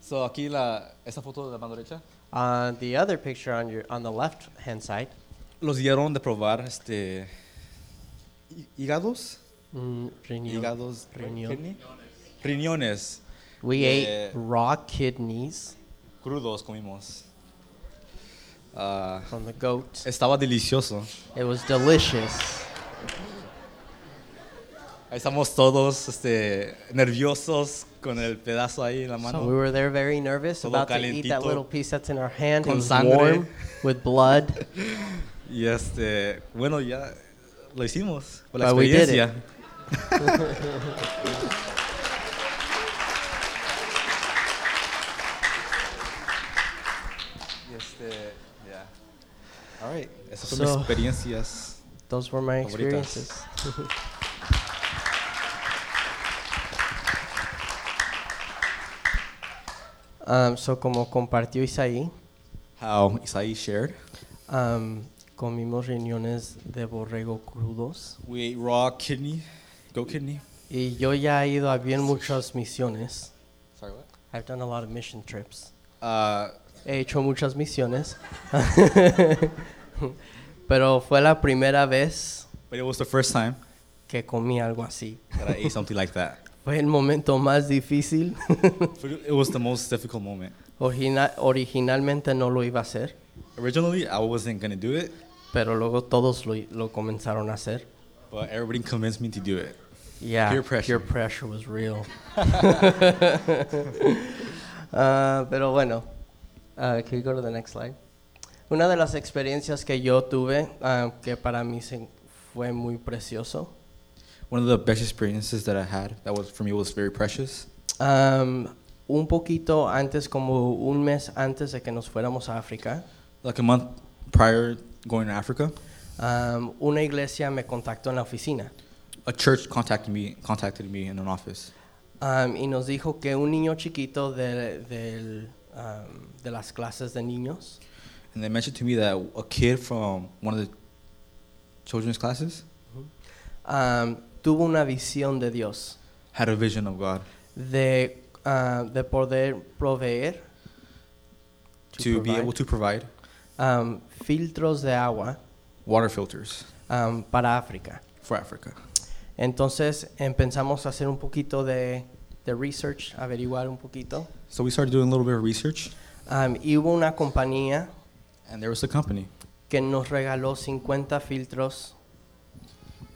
So, aquí la, esa foto de la mano derecha. On the other picture on your on the left hand side, Los dieron de probar este hí- hígados, mm, riñón. hígados, Riñón. kidney? riñones we ate raw kidneys crudos comimos. Ah, from the goat. estaba delicioso. It was delicious. Ahí estamos todos este, nerviosos con el pedazo ahí en la mano. So we were there very nervous Todo about to eat that little piece that's in our hand. It con was sangre. warm with blood. <laughs> Y este, bueno, ya lo hicimos. Por la But we este, All right. Son mis experiencias. Those were my experiences. <laughs> um, so como compartió Isaí. How Isaí shared. Um, comimos riñones de borrego crudos. We ate raw kidney goat kidney. y yo ya he ido a bien muchas misiones. Sorry, what? I've done a lot of mission trips. Uh, He hecho muchas misiones. <laughs> Pero fue la primera vez but it was the first time que comí algo así. that I ate something like that. <laughs> Fue el momento más difícil. <laughs> It was the most difficult moment. Origina- originalmente no lo iba a hacer, Originally, I wasn't gonna do it, pero luego todos lo, lo comenzaron a hacer. but everybody convinced me to do it. Yeah, Peer pressure. peer pressure was real. <laughs> Ah, pero bueno, uh, can you go to the next slide? Una de las experiencias que yo tuve, ah, que para mí se- fue muy precioso, One of the best experiences that I had, that was for me, was very precious. um, un poquito antes, como un mes antes de que nos fuéramos a África, Like a month prior going to Africa, um, una iglesia me contactó en la oficina. A church contacted me, contacted me in an office, Um, y nos dijo que un niño chiquito de, del, um, de las clases de niños. And they mentioned to me that a kid from one of the children's classes um, tuvo una visión de Dios, had a vision of God. De, ah, de poder proveer. To, be provide, able to provide. Um, filtros de agua. Water filters. Um, para África. for Africa. Entonces empezamos a hacer un poquito de, de research, averiguar un poquito. So we started doing a little bit of research, Um, y hubo una compañía and there was a company que nos regaló 50 filtros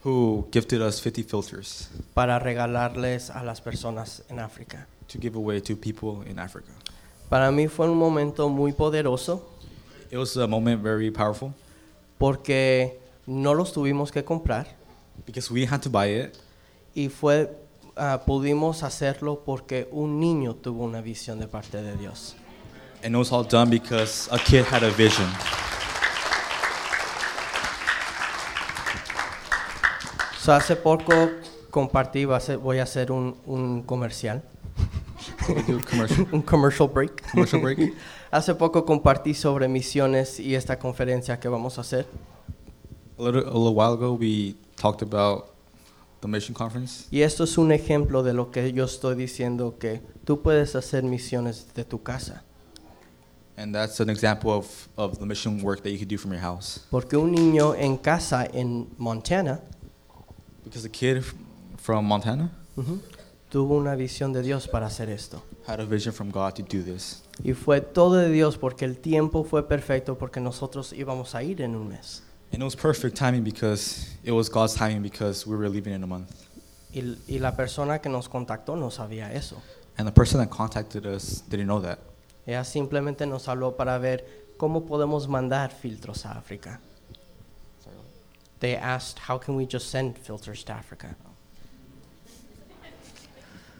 who gifted us 50 filters para regalarles a las personas en África. to give away to people in Africa. Para mí fue un momento muy poderoso It was a moment very powerful porque no los tuvimos que comprar because we had to buy it, y fue ah, pudimos hacerlo porque un niño tuvo una visión de parte de Dios. and it was all done because a kid had a vision. So, hace poco compartí, voy a hacer un, un comercial, commercial. <laughs> un commercial break. Commercial break. <laughs> hace poco compartí sobre misiones y esta conferencia que vamos a hacer. A little, a little while ago, we talked about the mission conference, Y esto es un ejemplo de lo que yo estoy diciendo, que tú puedes hacer misiones de tu casa. and that's an example of, of the mission work that you could do from your house. Porque un niño en casa en Montana Because the kid from Montana ujú, tuvo una visión de Dios para hacer esto. had a vision from God to do this. Y fue todo de Dios porque el tiempo fue perfecto porque nosotros íbamos a ir en un mes. And it was perfect timing because it was God's timing because we were leaving in a month. Y, y la persona que nos contactó no sabía eso. And the person that contacted us didn't know that. Ella simplemente nos habló para ver cómo podemos mandar filtros a África. They asked, how can we just send filters to Africa?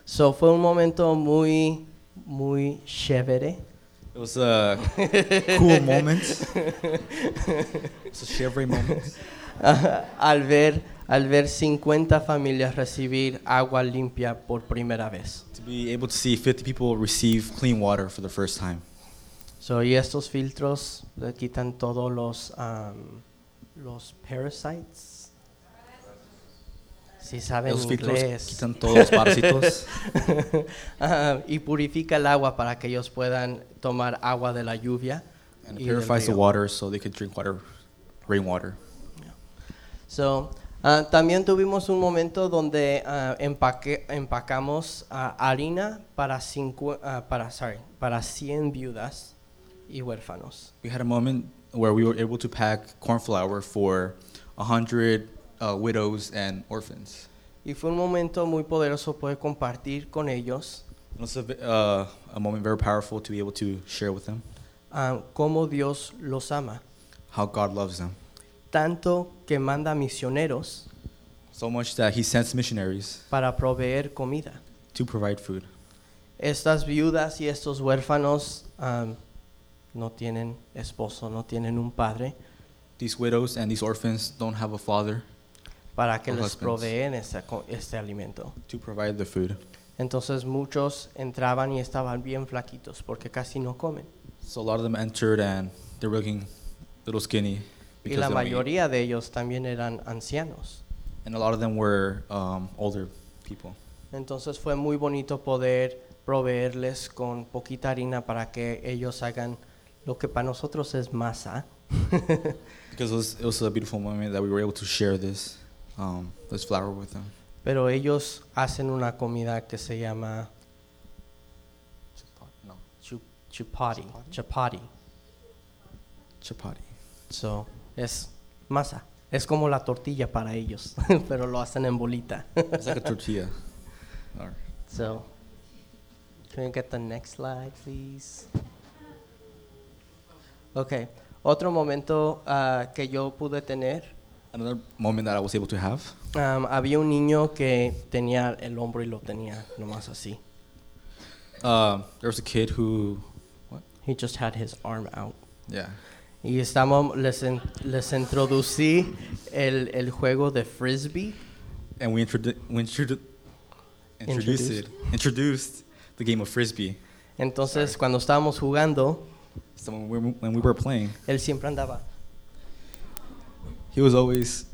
So fue un momento muy, muy chévere. <laughs> It was a cool moment. It's a shivery moment. al ver al ver 50 familias recibir agua limpia por primera vez. To be able to see 50 people receive clean water for the first time. So, y estos filtros le quitan todos los um, los parasites. Si saben Los inglés. quitan todos los parásitos Ah, <laughs> y purifica el agua para que ellos puedan tomar agua de la lluvia. and y purifies the water so they could drink water, rainwater. So, ah, también tuvimos un momento donde ah, empaque- empacamos ah, harina para, ah, para, sorry, para 100 viudas y huérfanos. We had a moment where we were able to pack corn flour for 100 uh, widows and orphans. Y fue un momento muy poderoso poder compartir con ellos It was a, uh, a moment very powerful to be able to share with them ah, cómo Dios los ama. how God loves them. Tanto que manda misioneros So much that He sends missionaries para proveer comida. to provide food. Estas viudas y estos huérfanos ah, no tienen esposo, no tienen un padre. these widows and these orphans don't have a father para que les proveen este, este alimento. to provide the food. Entonces muchos entraban y estaban bien flaquitos porque casi no comen. So a lot of them entered and they're looking a little skinny Y because la they don't eat. mayoría de ellos también eran ancianos. and a lot of them were um, older people. Entonces fue muy bonito poder proveerles con poquita harina para que ellos hagan lo que para nosotros es masa. <laughs> Because it was, it was a beautiful moment that we were able to share this um, this flour with them. Pero ellos hacen una comida que se llama No, chu- chupati. Chapati. So, es masa. Es como la tortilla para ellos, <laughs> pero lo hacen en bolita. It's like a tortilla. <laughs> Or- So, can we get the next slide, please? Okay. Otro momento ah, que yo pude tener, Another moment that I was able to have. um, había un niño que tenía el hombro y lo tenía nomás así. Uh, there was a kid who, what? He just had his arm out. Yeah. Y estábamos, les, in- les introducí el, el juego de frisbee. And we, introdu- we introdu- introduced it, introduced the game of frisbee. Entonces, cuando estábamos jugando, So when we, were, when we were playing, él siempre andaba he was always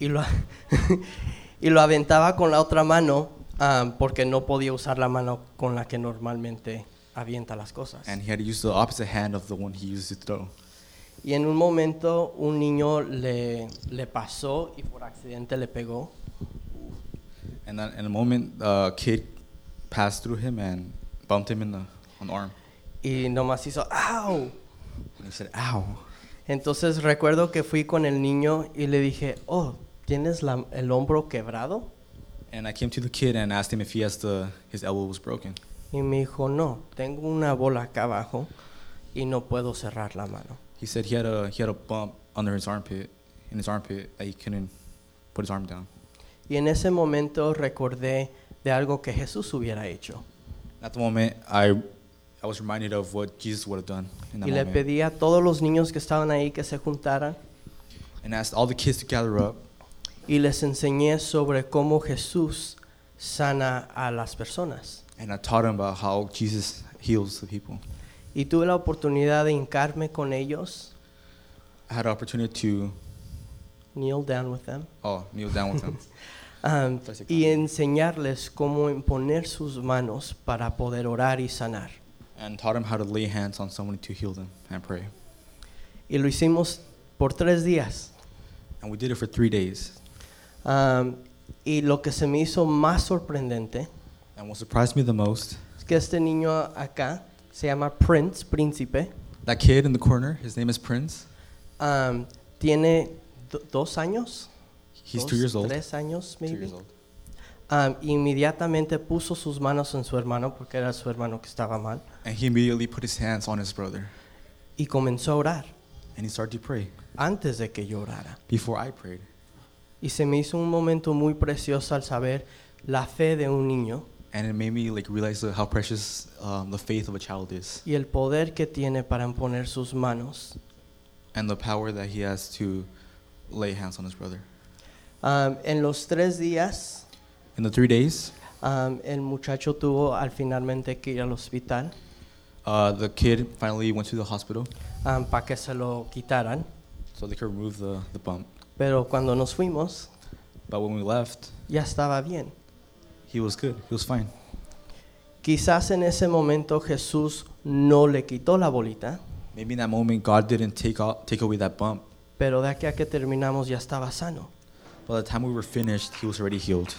y lo, <laughs> y lo aventaba con la otra mano ah, porque no podía usar la mano con la que normalmente avienta las cosas. and he had to use the opposite hand of the one he used to throw. Y en un momento un niño le, le pasó y por accidente le pegó. And then in a moment, a kid passed through him and bumped him in the on the arm. Y nomás hizo ¡au! And he said, "Ow!" Entonces recuerdo que fui con el niño y le dije, oh, ¿tienes la- el hombro quebrado? And I came to the kid and asked him if he has the his elbow was broken. Y me dijo, no, tengo una bola acá abajo y no puedo cerrar la mano. He said he had a he had a bump under his armpit, in his armpit that he couldn't put his arm down. Y en ese momento recordé de algo que Jesús hubiera hecho. At the moment, I I was reminded of what Jesus would have done in that Y le moment, pedí a todos los niños que estaban ahí que se juntaran. And asked all the kids to gather up. Y les enseñé sobre cómo Jesús sana a las personas. and I taught them about how Jesus heals the people. Y tuve la oportunidad de hincarme con ellos, I had an opportunity to kneel down with them, oh kneel down with them. <laughs> Um, y enseñarles cómo imponer sus manos para poder orar y sanar. And taught them how to lay hands on someone to heal them and pray. Y lo hicimos por tres días. And we did it for three days. Um, y lo que se me hizo más sorprendente And what surprised me the most, es que este niño acá se llama Prince, príncipe. that kid in the corner, his name is Prince. um, tiene do- dos años. He's dos, two years old. Tres años, Two maybe. years old. Um, inmediatamente puso sus manos en su hermano porque era su hermano que estaba mal And he immediately put his hands on his brother. y comenzó a orar And he started to pray antes de que yo orara. before I prayed. Y se me hizo un momento muy precioso al saber la fe de un niño And it made me like realize uh, how precious um, the faith of a child is y el poder que tiene para imponer sus manos. and the power that he has to lay hands on his brother. Um, en los tres días, In the three days, um, el muchacho tuvo al finalmente que ir al hospital uh, the kid finally went to the hospital para que se lo quitaran. so they could remove the, the bump. Pero cuando nos fuimos, But when we left, ya estaba bien. he was good. He was fine. Quizás en ese momento Jesús no le quitó la bolita, Maybe in that moment, God didn't take, out, take away that bump. pero de aquí a que terminamos ya estaba sano. By the time we were finished, he was already healed.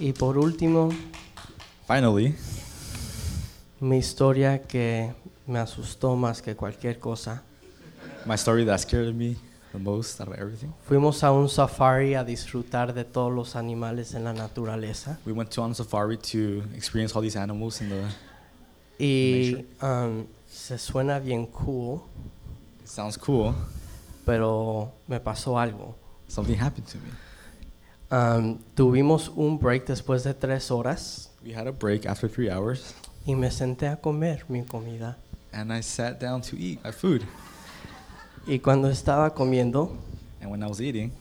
Y por último, Finally, mi historia que me asustó más que cualquier cosa. my story that scared me the most out of everything. Fuimos a un safari a disfrutar de todos los animales en la naturaleza. We went to on safari to experience all these animals in the. Y um, se suena bien cool, It sounds cool. pero me pasó algo. Something happened to me. Um, tuvimos un break después de tres horas We had a break after three hours, y me senté a comer mi comida. and I sat down to eat my food. Y cuando estaba comiendo, And when I was eating,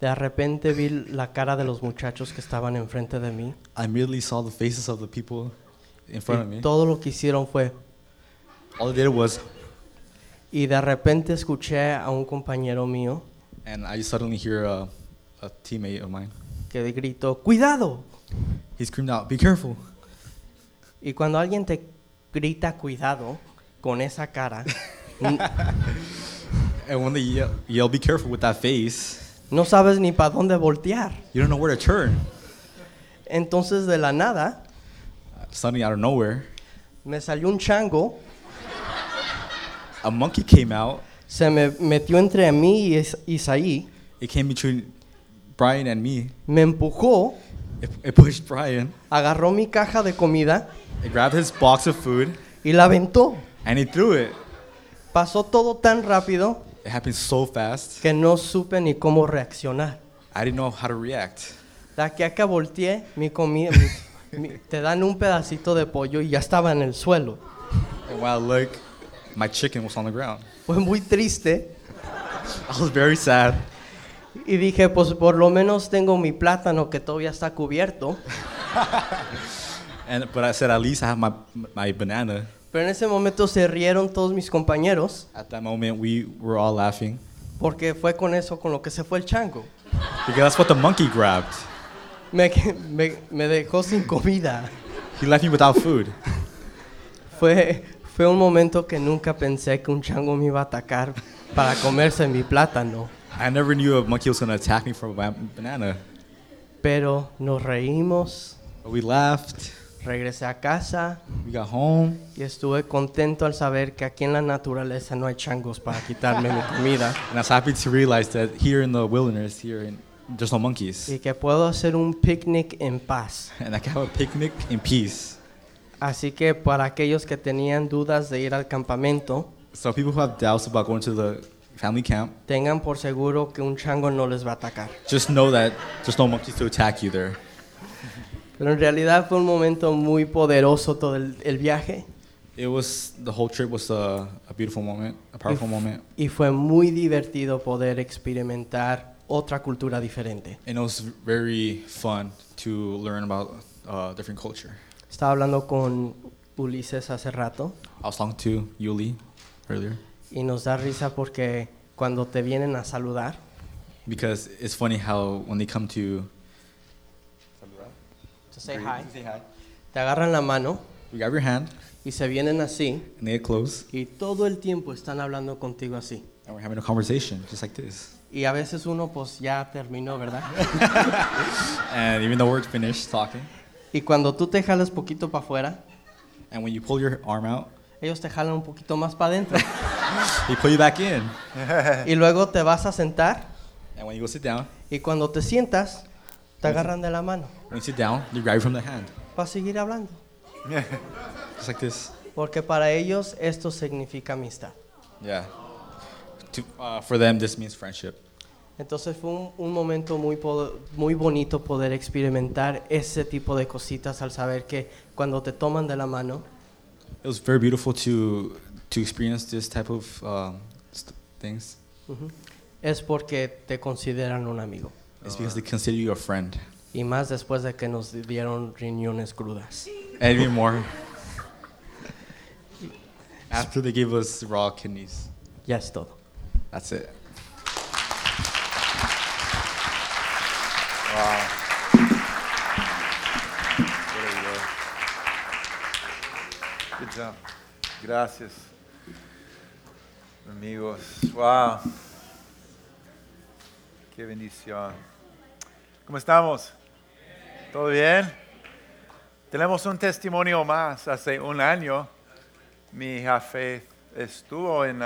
de repente vi la cara de los muchachos que estaban enfrente de mí. I immediately saw the faces of the people in front of me. todo lo que hicieron fue... All they did was, Y de repente escuché a un compañero mío and I suddenly hear a, a teammate of mine. que gritó, ¡Cuidado! He screamed out, "Be careful!" Y cuando alguien te grita cuidado con esa cara, <laughs> And when they yell, yell "Be careful!" with that face, no sabes ni para dónde voltear. you don't know where to turn. Entonces de la nada Suddenly, out of nowhere, me salió un chango, a monkey came out. se me metió entre mí y Is- Isaí, It came between Brian and me. me empujó, It, it pushed Brian. agarró mi caja de comida It grabbed his box of food y la aventó. and he threw it. Pasó todo tan rápido It happened so fast. que no supe ni cómo reaccionar. I didn't know how to react. De aquí a que volteé, mi comida, mi- <laughs> mi- te dan un pedacito de pollo y ya estaba en el suelo. And when I looked, my chicken was on the ground. Fue muy triste I was very sad. Y dije, pues por lo menos tengo mi plátano que todavía está cubierto. <laughs> And but I said at least I have my my banana. Pero en ese momento se rieron todos mis compañeros At that moment, we were all laughing porque fue con eso con lo que se fue el chango. because that's what the monkey grabbed. Me, me, me dejó sin comida. He left me without food. Fue, fue un momento que nunca pensé que un chango me iba a atacar para comerse mi plátano. I never knew a monkey was gonna attack me for a ba- banana. Pero nos reímos, But we laughed. regresé a casa We got home, y estuve contento al saber que aquí en la naturaleza no hay changos para quitarme mi comida <laughs> and I was happy to realize that here in the wilderness, here in, there's no monkeys, y que puedo hacer un picnic en paz. <laughs> and I can have a picnic in peace. Así que para aquellos que tenían dudas de ir al campamento, So people who have doubts about going to the family camp, tengan por seguro que un chango no les va a atacar. just know that there's no monkeys to attack you there. Pero en realidad fue un momento muy poderoso todo el, el viaje It was the whole trip was a, a beautiful moment, a powerful moment, y fue muy divertido poder experimentar otra cultura diferente. and it was very fun to learn about uh, different culture. Estaba hablando con Ulises hace rato I was talking to Yuli earlier y nos da risa porque cuando te vienen a saludar, because it's funny how when they come to to say hi, te agarran la mano you grab your hand y se vienen así and they get close, y todo el tiempo están hablando contigo así. and we're having a conversation just like this. Y a veces uno pues ya terminó, ¿verdad? <laughs> And even though we're finished talking, y cuando tú te jalas poquito para afuera, and when you pull your arm out, ellos te jalan un poquito más para adentro. <laughs> they pull you back in. <laughs> y luego te vas a sentar And when you go sit down, y cuando te sientas, te agarran de la mano when you sit down, they grab you from the hand, para seguir hablando. <laughs> just like this. Porque para ellos esto significa amistad. Yeah. To, uh, for them, this means friendship. Entonces fue un, un momento muy, muy bonito poder experimentar ese tipo de cositas al saber que cuando te toman de la mano, It was very beautiful to to experience this type of um, st- things. ujú, es porque te consideran un amigo. It's because they consider you a friend. Y más después de que nos dieron riñones crudas. And even more. After they gave us raw kidneys. Ya es todo. That's it. Gracias. Amigos. Wow. Qué bendición. ¿Cómo estamos? ¿Todo bien? Tenemos un testimonio más. Hace un año, mi hija Faith estuvo en,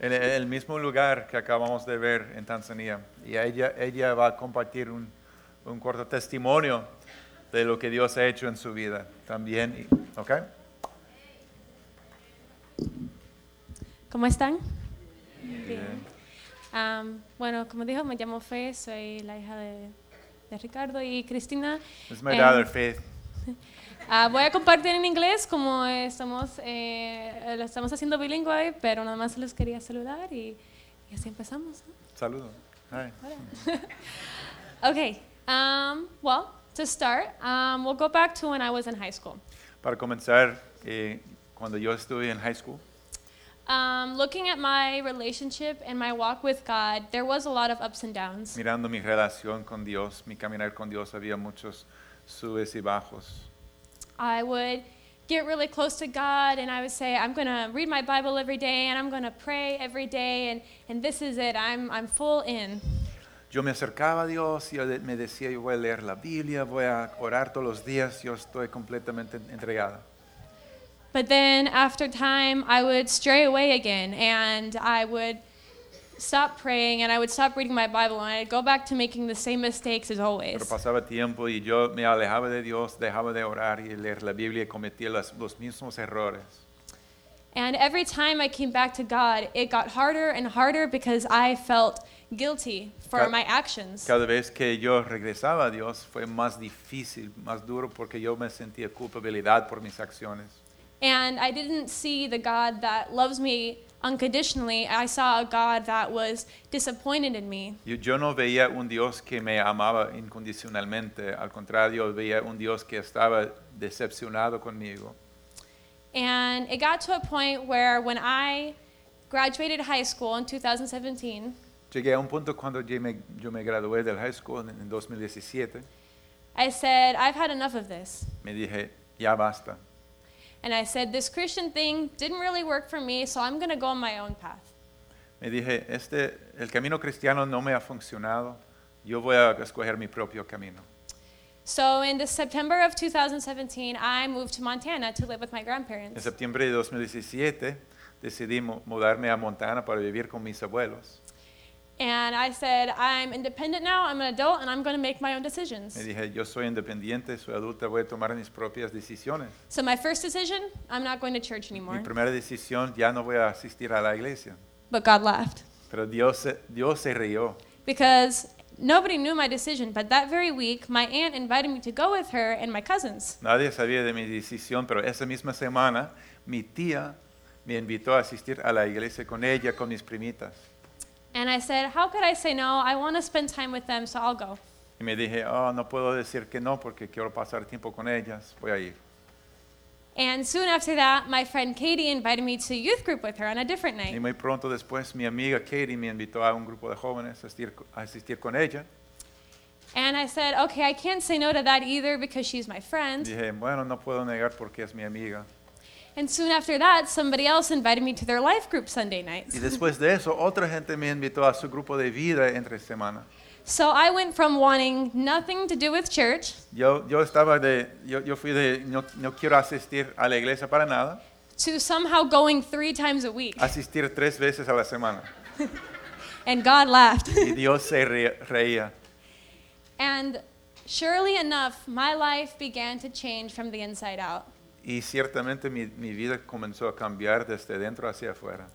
el mismo lugar que acabamos de ver en Tanzania. Y ella, ella va a compartir un, un corto testimonio de lo que Dios ha hecho en su vida también. ¿Ok? ¿Cómo están? Bien. Um, bueno, como dijo, me llamo Fe, soy la hija de, de Ricardo y Cristina. My And, daughter, Faith. <laughs> ah, voy a compartir en inglés como estamos, eh, lo estamos haciendo bilingüe, pero nada más les quería saludar y, y así empezamos. ¿no? Saludos. Hi. <laughs> Okay, um, well, to start, um, we'll go back to when I was in high school. Para comenzar, eh, cuando yo estuve en high school, Um, looking at my relationship and my walk with God, there was a lot of ups and downs. mirando mi relación con Dios, mi caminar con Dios, había muchos subes y bajos. I would get really close to God and I would say, I'm going to read my Bible every day and I'm going to pray every day and, and this is it. I'm, I'm full in. Yo me acercaba a Dios y me decía, yo voy a leer la Biblia, voy a orar todos los días, yo estoy completamente entregada. But then after time, I would stray away again and I would stop praying and I would stop reading my Bible and I'd go back to making the same mistakes as Pero always. pasaba tiempo y yo me alejaba de Dios, dejaba de orar y leer la Biblia y cometía las- los mismos errores. And every time I came back to God, it got harder and harder because I felt guilty for Ca- my actions. Cada vez que yo regresaba a Dios fue más difícil, más duro porque yo me sentía culpabilidad por mis acciones. And I didn't see the God that loves me unconditionally. I saw a God that was disappointed in me. Yo, yo no veía un Dios que me amaba incondicionalmente, al contrario, veía un Dios que estaba decepcionado conmigo. And it got to a point where when I graduated high school in 2017, Llegué a un punto cuando yo me, yo me gradué del high school en, en 2017, I said, I've had enough of this. me dije, ya basta. And I said, this Christian thing didn't really work for me, so I'm going to go on my own path. Me dije, este, el camino cristiano no me ha funcionado, yo voy a escoger mi propio camino. So in the September of 2017, I moved to Montana to live with my En grandparents. septiembre de 2017 decidí mu- mudarme a Montana para vivir con mis abuelos. And I said, I'm independent now, I'm an adult, and I'm going to make my own decisions. Me dije, yo soy independiente, soy adulta, voy a tomar mis propias decisiones. So my first decision, I'm not going to church Mi anymore. primera decisión, ya no voy a asistir a la iglesia. But God laughed Pero Dios, se- Dios se rió. because nobody knew my decision. But that very week, my aunt invited me to go with her and my cousins. Nadie sabía de mi decisión, pero esa misma semana mi tía me invitó a asistir a la iglesia con ella, con mis primitas. And I said, How could I say no? I want to spend time with them, so I'll go. Y me dije, oh, no puedo decir que no porque quiero pasar tiempo con ellas, voy a ir. And soon after that, my friend Katie invited me to youth group with her on a different Y night. muy pronto después mi amiga Katie me invitó a un grupo de jóvenes a asistir, a asistir con ella. And I said, Okay, I can't say no to that either because she's my friend. Dije, bueno, no puedo negar porque es mi amiga. And soon after that, somebody else invited me to their life group Sunday nights. Y después de eso, otra gente me invitó a su grupo de vida entre semana. So I went from wanting nothing to do with church Yo, yo estaba de, yo, yo fui de, no, no quiero asistir a la iglesia para nada, to somehow going three times a week. asistir tres veces a la semana. <laughs> And God laughed. Y Dios se re- reía. and surely enough, my life began to change from the inside out. Y ciertamente mi, mi vida comenzó a cambiar desde dentro hacia afuera.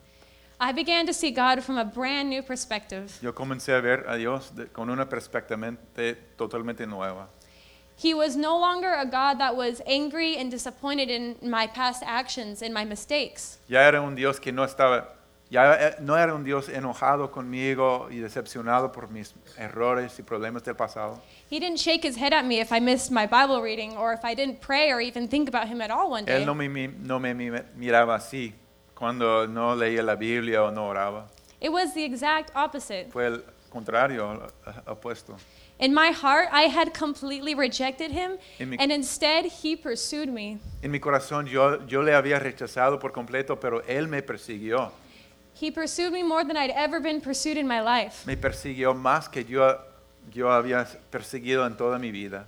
I began to see God from a brand new perspective. Yo comencé a ver a Dios de- con una perspectiva totalmente nueva. He was no longer a God that was angry and disappointed in my past actions and my mistakes. Ya era un Dios que no estaba, ya eh, no era un Dios enojado conmigo y decepcionado por mis errores y problemas del pasado. He didn't shake his head at me if I missed my Bible reading or if I didn't pray or even think about him at all one day. Él no me, no miraba así cuando no leía la Biblia o no oraba. It was the exact opposite. Fue el contrario, opuesto. In my heart, I had completely rejected him, En mi- and instead, he pursued me. En mi corazón yo, yo le había rechazado por completo, pero Él me persiguió. He pursued me more than I'd ever been pursued in my life. Me persiguió más que yo, yo había perseguido en toda mi vida.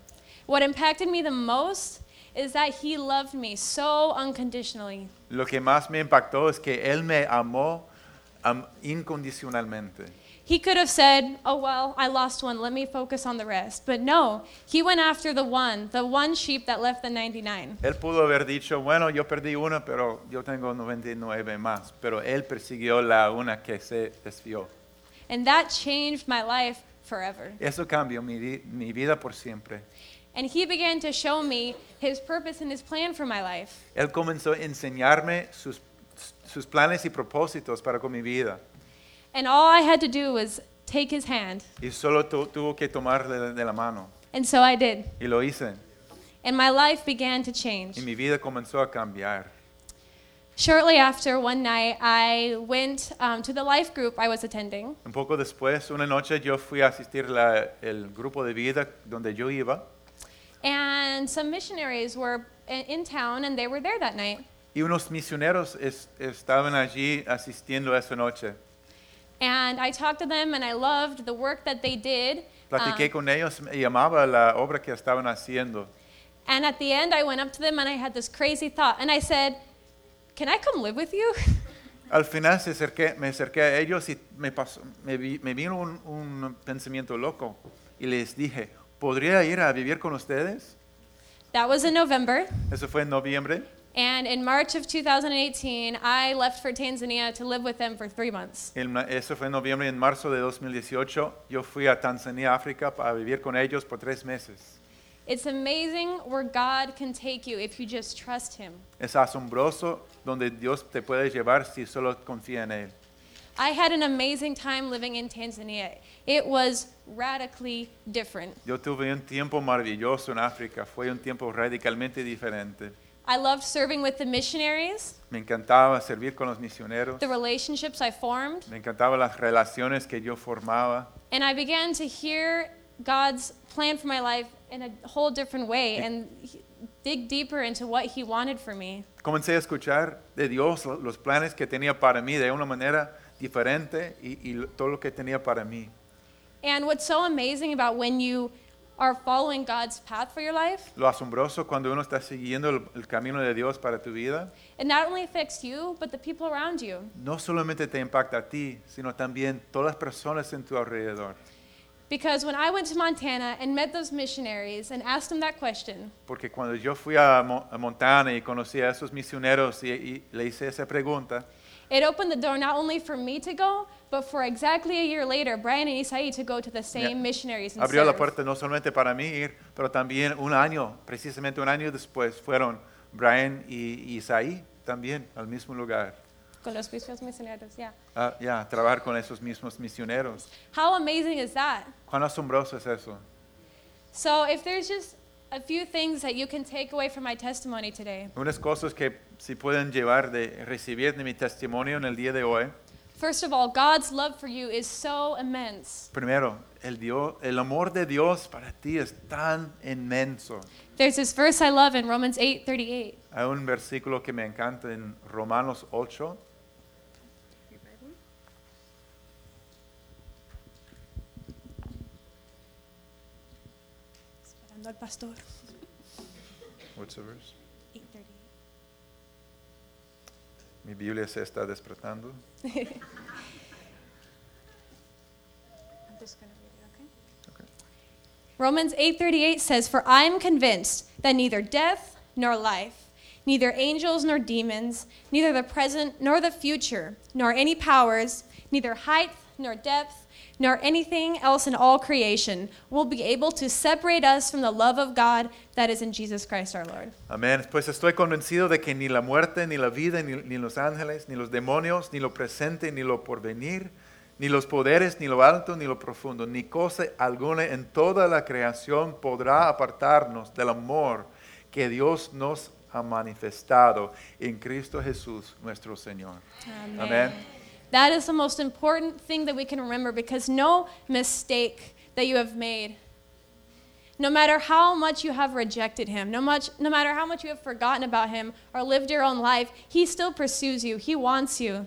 What impacted me the most is that he loved me so unconditionally. Lo que más me impactó es que Él me amó am- incondicionalmente. He could have said, Oh, well, I lost one, let me focus on the rest. But no, he went after the one, the one sheep that left the 99. Él pudo haber dicho, bueno, yo perdí una, pero yo tengo 99 más. Pero Él persiguió la una que se desvió. And that changed my life forever. Eso cambió mi, mi vida por siempre. And he began to show me his purpose and his plan for my life. Él comenzó a enseñarme sus, sus planes y propósitos para con mi vida. And all I had to do was take his hand. Y solo tu- tuvo que tomarle de la mano. And so I did. Y lo hice. And my life began to change. Y mi vida comenzó a cambiar. Shortly after, one night, I went um, to the life group I was attending. Un poco después, una noche yo fui a asistir la, el grupo de vida donde yo iba. And some missionaries were in, in town and they were there that night. Y unos misioneros es- estaban allí asistiendo esa noche. And I talked to them and I loved the work that they did. Platiqué Um, con ellos y amaba la obra que estaban haciendo. and at the end, I went up to them and I had this crazy thought. And I said, Can I come live with you? <laughs> Al final se acerqué- me acerqué a ellos y me, pasó- me, vi- me vino un, un pensamiento loco y les dije, ¿podría ir a vivir con ustedes? that was in November. Eso fue en noviembre. And in March of 2018, I left for Tanzania to live with them for three months. Ma- eso fue en noviembre. En marzo de 2018 yo fui a Tanzania, África, para vivir con ellos por tres meses. It's amazing where God can take you if you just trust Him. Es asombroso donde Dios te puede llevar si solo confía en Él. I had an amazing time living in Tanzania. It was radically different. Yo tuve un tiempo maravilloso en África. Fue un tiempo radicalmente diferente. I loved serving with the missionaries, Me encantaba servir con los misioneros. the relationships I formed, Me encantaban las relaciones que yo formaba. and I began to hear God's plan for my life in a whole different way and dig deeper into what He wanted for me. Comencé a escuchar de Dios los planes que tenía para mí de una manera diferente y, y todo lo que tenía para mí. And what's so amazing about when you are following God's path for your life, Lo asombroso cuando uno está siguiendo el, el camino de Dios para tu vida, it not only affects you, but the people around you. no solamente te impacta a ti, sino también todas las personas en tu alrededor. Because when I went to Montana and met those missionaries and asked them that question, Porque cuando yo fui a, Mo- a Montana y conocí a esos misioneros y, y le hice esa pregunta, it opened the door not only for me to go, but for exactly a year later, Brian and Isai to go to the same Yeah. missionaries and abrió la serve. puerta no solamente para mí ir, pero también un año, precisamente un año después, fueron Brian y Isaí también al mismo lugar. Con los mismos misioneros, yeah. a ya, trabajar con esos mismos misioneros. How amazing is that? ¿Cuán asombroso es eso? So if there's just a few things that you can take away from my testimony today, Unas cosas que si pueden llevar de recibir de mi testimonio en el día de hoy. First of all, God's love for you is so immense. Primero, el, Dios, el amor de Dios para ti es tan inmenso. There's this verse I love in Romans 8:38. Hay un versículo que me encanta en Romanos 8. Esperando al pastor. What's the verse? 8:38. Mi Biblia se está despertando. I'm just going to read it, okay? Okay. Romans 8:38 says, "For I am convinced that neither death nor life, neither angels nor demons, neither the present nor the future, nor any powers, neither height nor depth, nor anything else in all creation will be able to separate us from the love of God that is in Jesus Christ our Lord." Amén. Pues estoy convencido de que ni la muerte, ni la vida, ni, ni los ángeles, ni los demonios, ni lo presente, ni lo porvenir, ni los poderes, ni lo alto, ni lo profundo, ni cosa alguna en toda la creación podrá apartarnos del amor que Dios nos ha manifestado en Cristo Jesús nuestro Señor. Amén. That is the most important thing that we can remember because no mistake that you have made, no matter how much you have rejected him, no, much, no matter how much you have forgotten about him or lived your own life, he still pursues you. He wants you.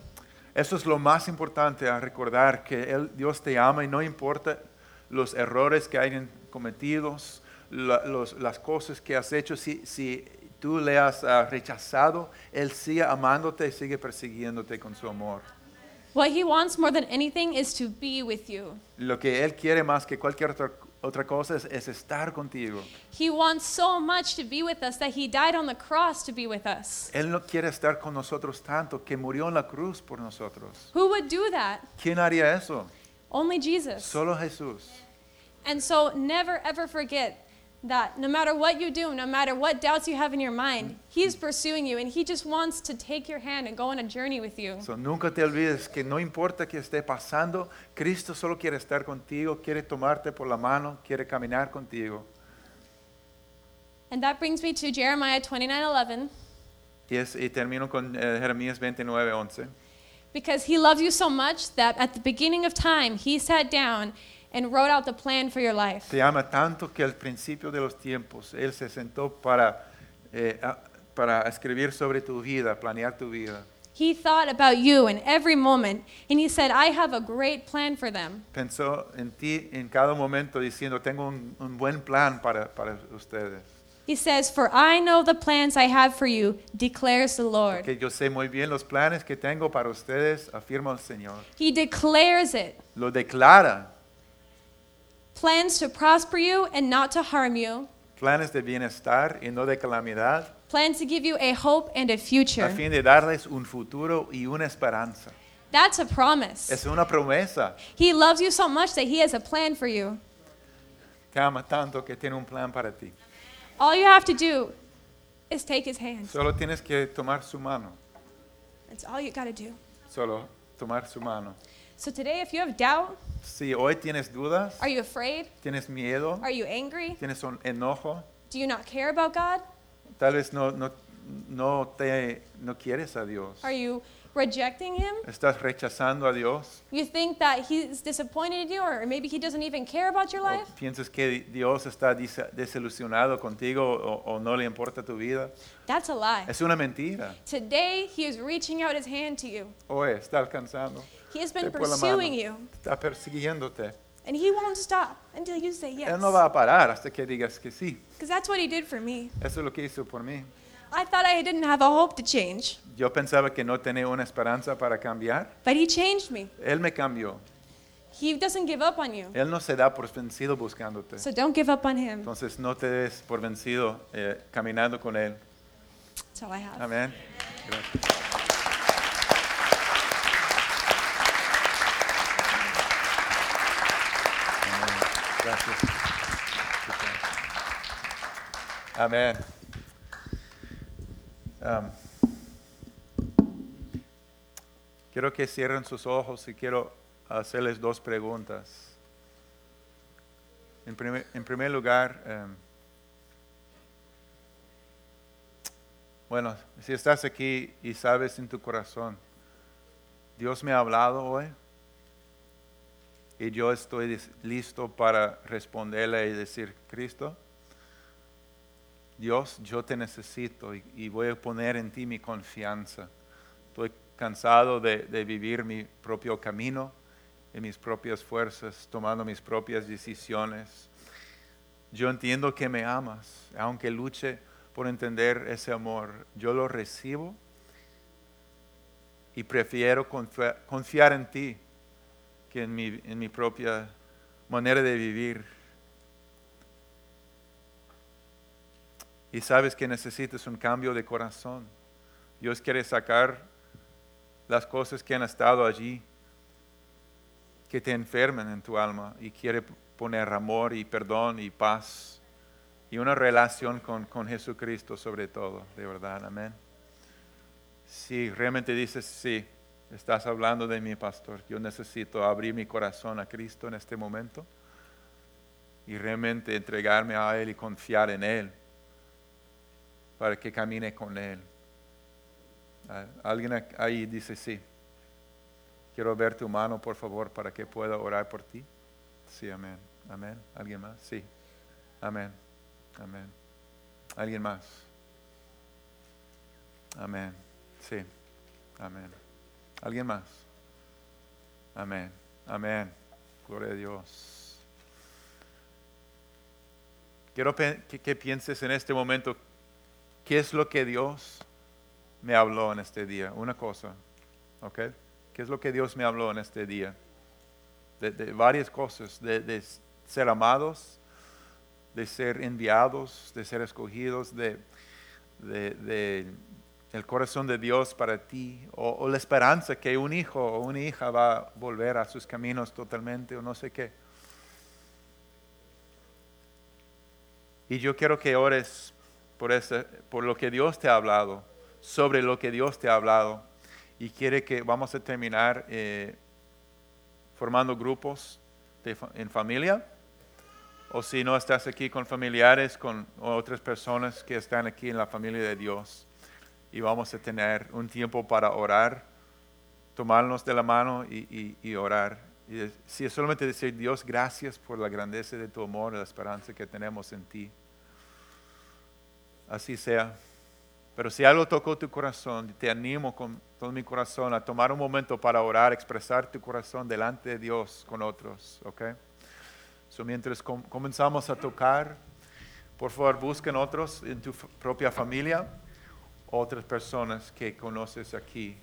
Eso es lo más importante a recordar, que él, Dios te ama y no importa los errores que hayan cometidos, la- los- las cosas que has hecho, si, si tú le has ah, rechazado, Él sigue amándote y sigue persiguiéndote con su amor. What he wants more than anything is to be with you. Lo que Él quiere más que cualquier otra, otra cosa es, es estar contigo. He wants so much to be with us that he died on the cross to be with us. Él no quiere estar con nosotros tanto que murió en la cruz por nosotros. Who would do that? ¿Quién haría eso? Only Jesus. Solo Jesús. And so never ever forget that no matter what you do, no matter what doubts you have in your mind, He's pursuing you and He just wants to take your hand and go on a journey with you. So, nunca te olvides que no importa que esté pasando, Cristo solo quiere estar contigo, quiere tomarte por la mano, quiere caminar contigo. And that brings me to Jeremiah 29:11 Y, es- y termino con eh, Jeremías 29, 11. because He loves you so much that at the beginning of time He sat down and wrote out the plan for your life. Te ama tanto que al principio de los tiempos Él se sentó para, eh, a- para escribir sobre tu vida, planear tu vida. He thought about you in every moment and He said, I have a great plan for them. Pensó en ti en cada momento diciendo, tengo un, un buen plan para, para ustedes. He says, For I know the plans I have for you, declares the Lord. Que yo sé muy bien los planes que tengo para ustedes, afirma el Señor. He declares it. Lo declara. Plans to prosper you and not to harm you. Planes de bienestar y no de calamidad, Plans to give you a hope and a future. a fin de darles un futuro y una esperanza. That's a promise. Es una promesa. He loves you so much that He has a plan for you. Te ama tanto que tiene un plan para ti. All you have to do is take His hand. Solo tienes que tomar su mano. That's all you got to do. Solo tomar su mano. So today, if you have doubt, Si hoy tienes dudas, are you afraid? tienes miedo, Are you angry? tienes un enojo, Do you not care about God? tal vez no, no, no, te, no quieres a Dios. Are you rejecting Him? Estás rechazando a Dios. You think that He's disappointed in you, or maybe He doesn't even care about your o life? piensas que Dios está desilusionado contigo o, o no le importa tu vida. That's a lie. Es una mentira. Today, He is reaching out His hand to you. Hoy está alcanzando. He has been Te por la pursuing you, Está persiguiéndote. and He won't stop until you say yes. Él no va a parar hasta que digas que sí. Because that's what He did for me. Eso es lo que hizo por mí. I thought I didn't have a hope to change, Yo pensaba que no tenía una esperanza para cambiar. but He changed me. Él me cambió. He doesn't give up on you. Él no se da por vencido buscándote. So don't give up on Him. Entonces no te des por vencido eh, caminando con Él. That's all I have. Amén. Gracias. Amén. Gracias. Amén. Quiero que cierren sus ojos y quiero hacerles dos preguntas. En primer, lugar, em, bueno, si estás aquí y sabes en tu corazón, Dios me ha hablado hoy y yo estoy listo para responderle y decir, Cristo, Dios, yo te necesito y, voy a poner en ti mi confianza. Estoy cansado de, vivir mi propio camino, en mis propias fuerzas, tomando mis propias decisiones. Yo entiendo que me amas, aunque luche por entender ese amor, yo lo recibo y prefiero confia- confiar en ti que en mi propia manera de vivir. Y sabes que necesitas un cambio de corazón. Dios quiere sacar las cosas que han estado allí, que te enferman en tu alma, y quiere poner amor y perdón y paz y una relación con, con Jesucristo sobre todo, de verdad, amén. Si realmente dices, sí, estás hablando de mi pastor, yo necesito abrir mi corazón a Cristo en este momento y realmente entregarme a Él y confiar en Él para que camine con Él. Ah, Alguien ahí dice, sí, quiero ver tu mano, por favor, para que pueda orar por ti. Sí, amén, amén. ¿Alguien más? Sí, amén, amén. ¿Alguien más? Amén, sí, amén. ¿Alguien más? Amén, amén. Gloria a Dios. Quiero que, que pienses en este momento, ¿qué es lo que Dios me habló en este día? Una cosa, ¿ok? ¿Qué es lo que Dios me habló en este día? De, varias cosas, de, ser amados, de ser enviados, de ser escogidos, de el corazón de Dios para ti o, o la esperanza que un hijo o una hija va a volver a sus caminos totalmente o no sé qué. Y yo quiero que ores por, ese, por lo que Dios te ha hablado, sobre lo que Dios te ha hablado. Y quiere que vamos a terminar eh, formando grupos de en familia. O si no estás aquí con familiares, con otras personas que están aquí en la familia de Dios. Y vamos a tener un tiempo para orar, tomarnos de la mano y, y- y orar. Y si es solamente decir, Dios, gracias por la grandeza de tu amor y la esperanza que tenemos en ti. Así sea. Pero si algo tocó tu corazón, te animo con todo mi corazón a tomar un momento para orar, expresar tu corazón delante de Dios con otros, ¿ok? So, mientras com- comenzamos a tocar, por favor busquen otros en tu propia familia, otras personas que conoces aquí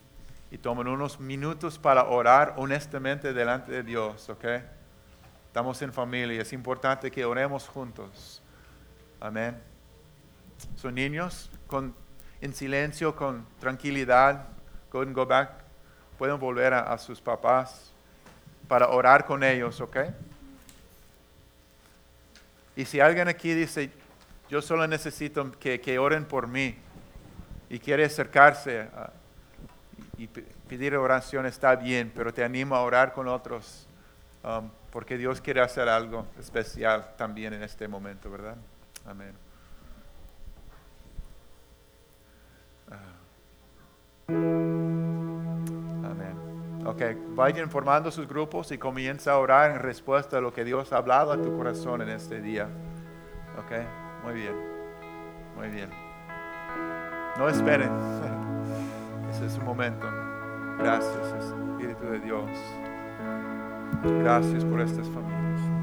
y tomen unos minutos para orar honestamente delante de Dios, ¿ok? Estamos en familia, es importante que oremos juntos. Amén. Son niños con, en silencio, con tranquilidad. Go go back. Pueden volver a, sus papás para orar con ellos, ¿ok? Y si alguien aquí dice, yo solo necesito que, que oren por mí y quiere acercarse y, y pe- pedir oración, está bien, pero te animo a orar con otros um, porque Dios quiere hacer algo especial también en este momento, ¿verdad? Amén. Amén. Ok, vayan formando sus grupos y comienza a orar en respuesta a lo que Dios ha hablado a tu corazón en este día. Ok, muy bien, muy bien. No esperen. <laughs> Ese es su momento. Gracias, Espíritu de Dios. Gracias por estas familias.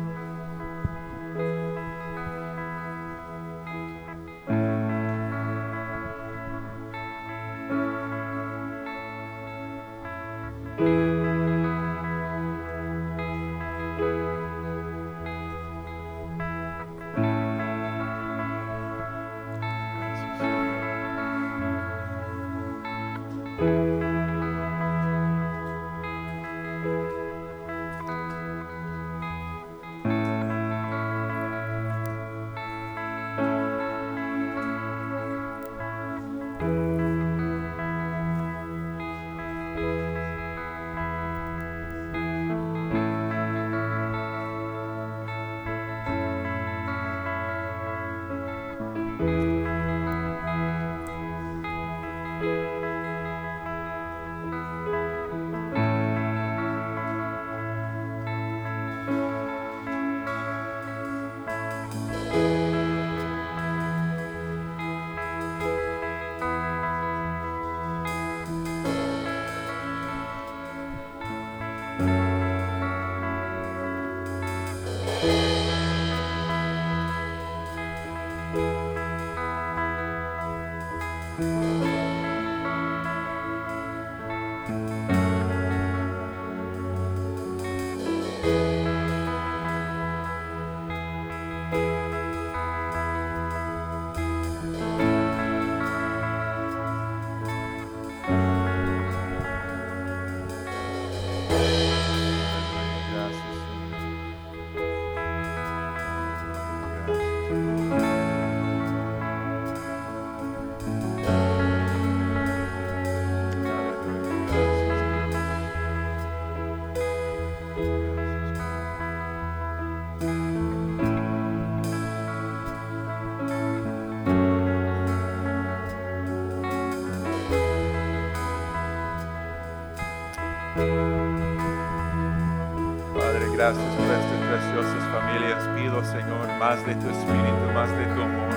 Gracias por estas preciosas familias. Pido, Señor, más de tu espíritu, más de tu amor,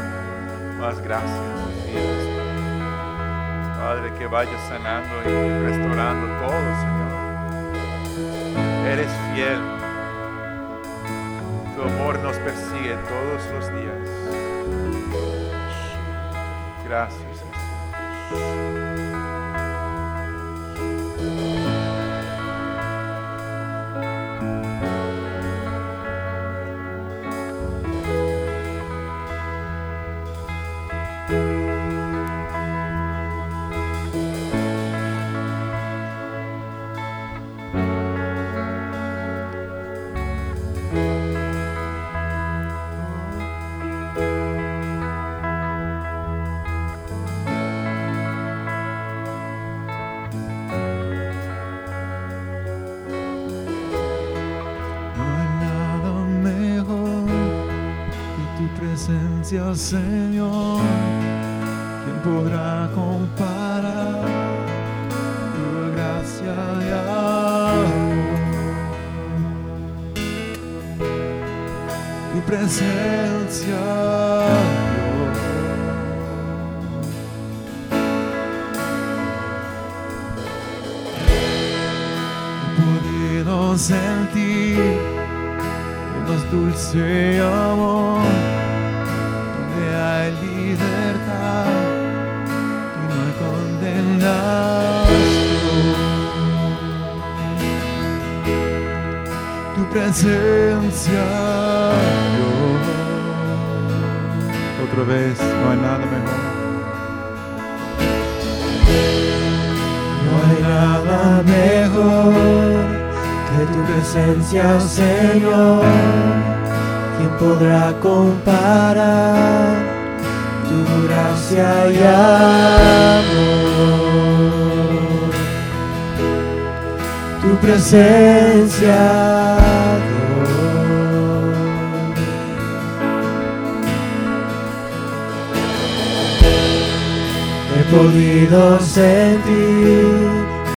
más gracias. Padre, que vayas sanando y restaurando todo, Señor. Eres fiel. Tu amor nos persigue todos los días. Gracias, Jesús. Presencia, Señor, ¿quién podrá comparar tu gracia y? Tu presencia, Dios. He podido sentir el más dulce amor, presencia. Otra vez, no hay nada mejor. No hay nada mejor que tu presencia, Señor. ¿Quién podrá comparar tu gracia y amor? Tu presencia, podido sentir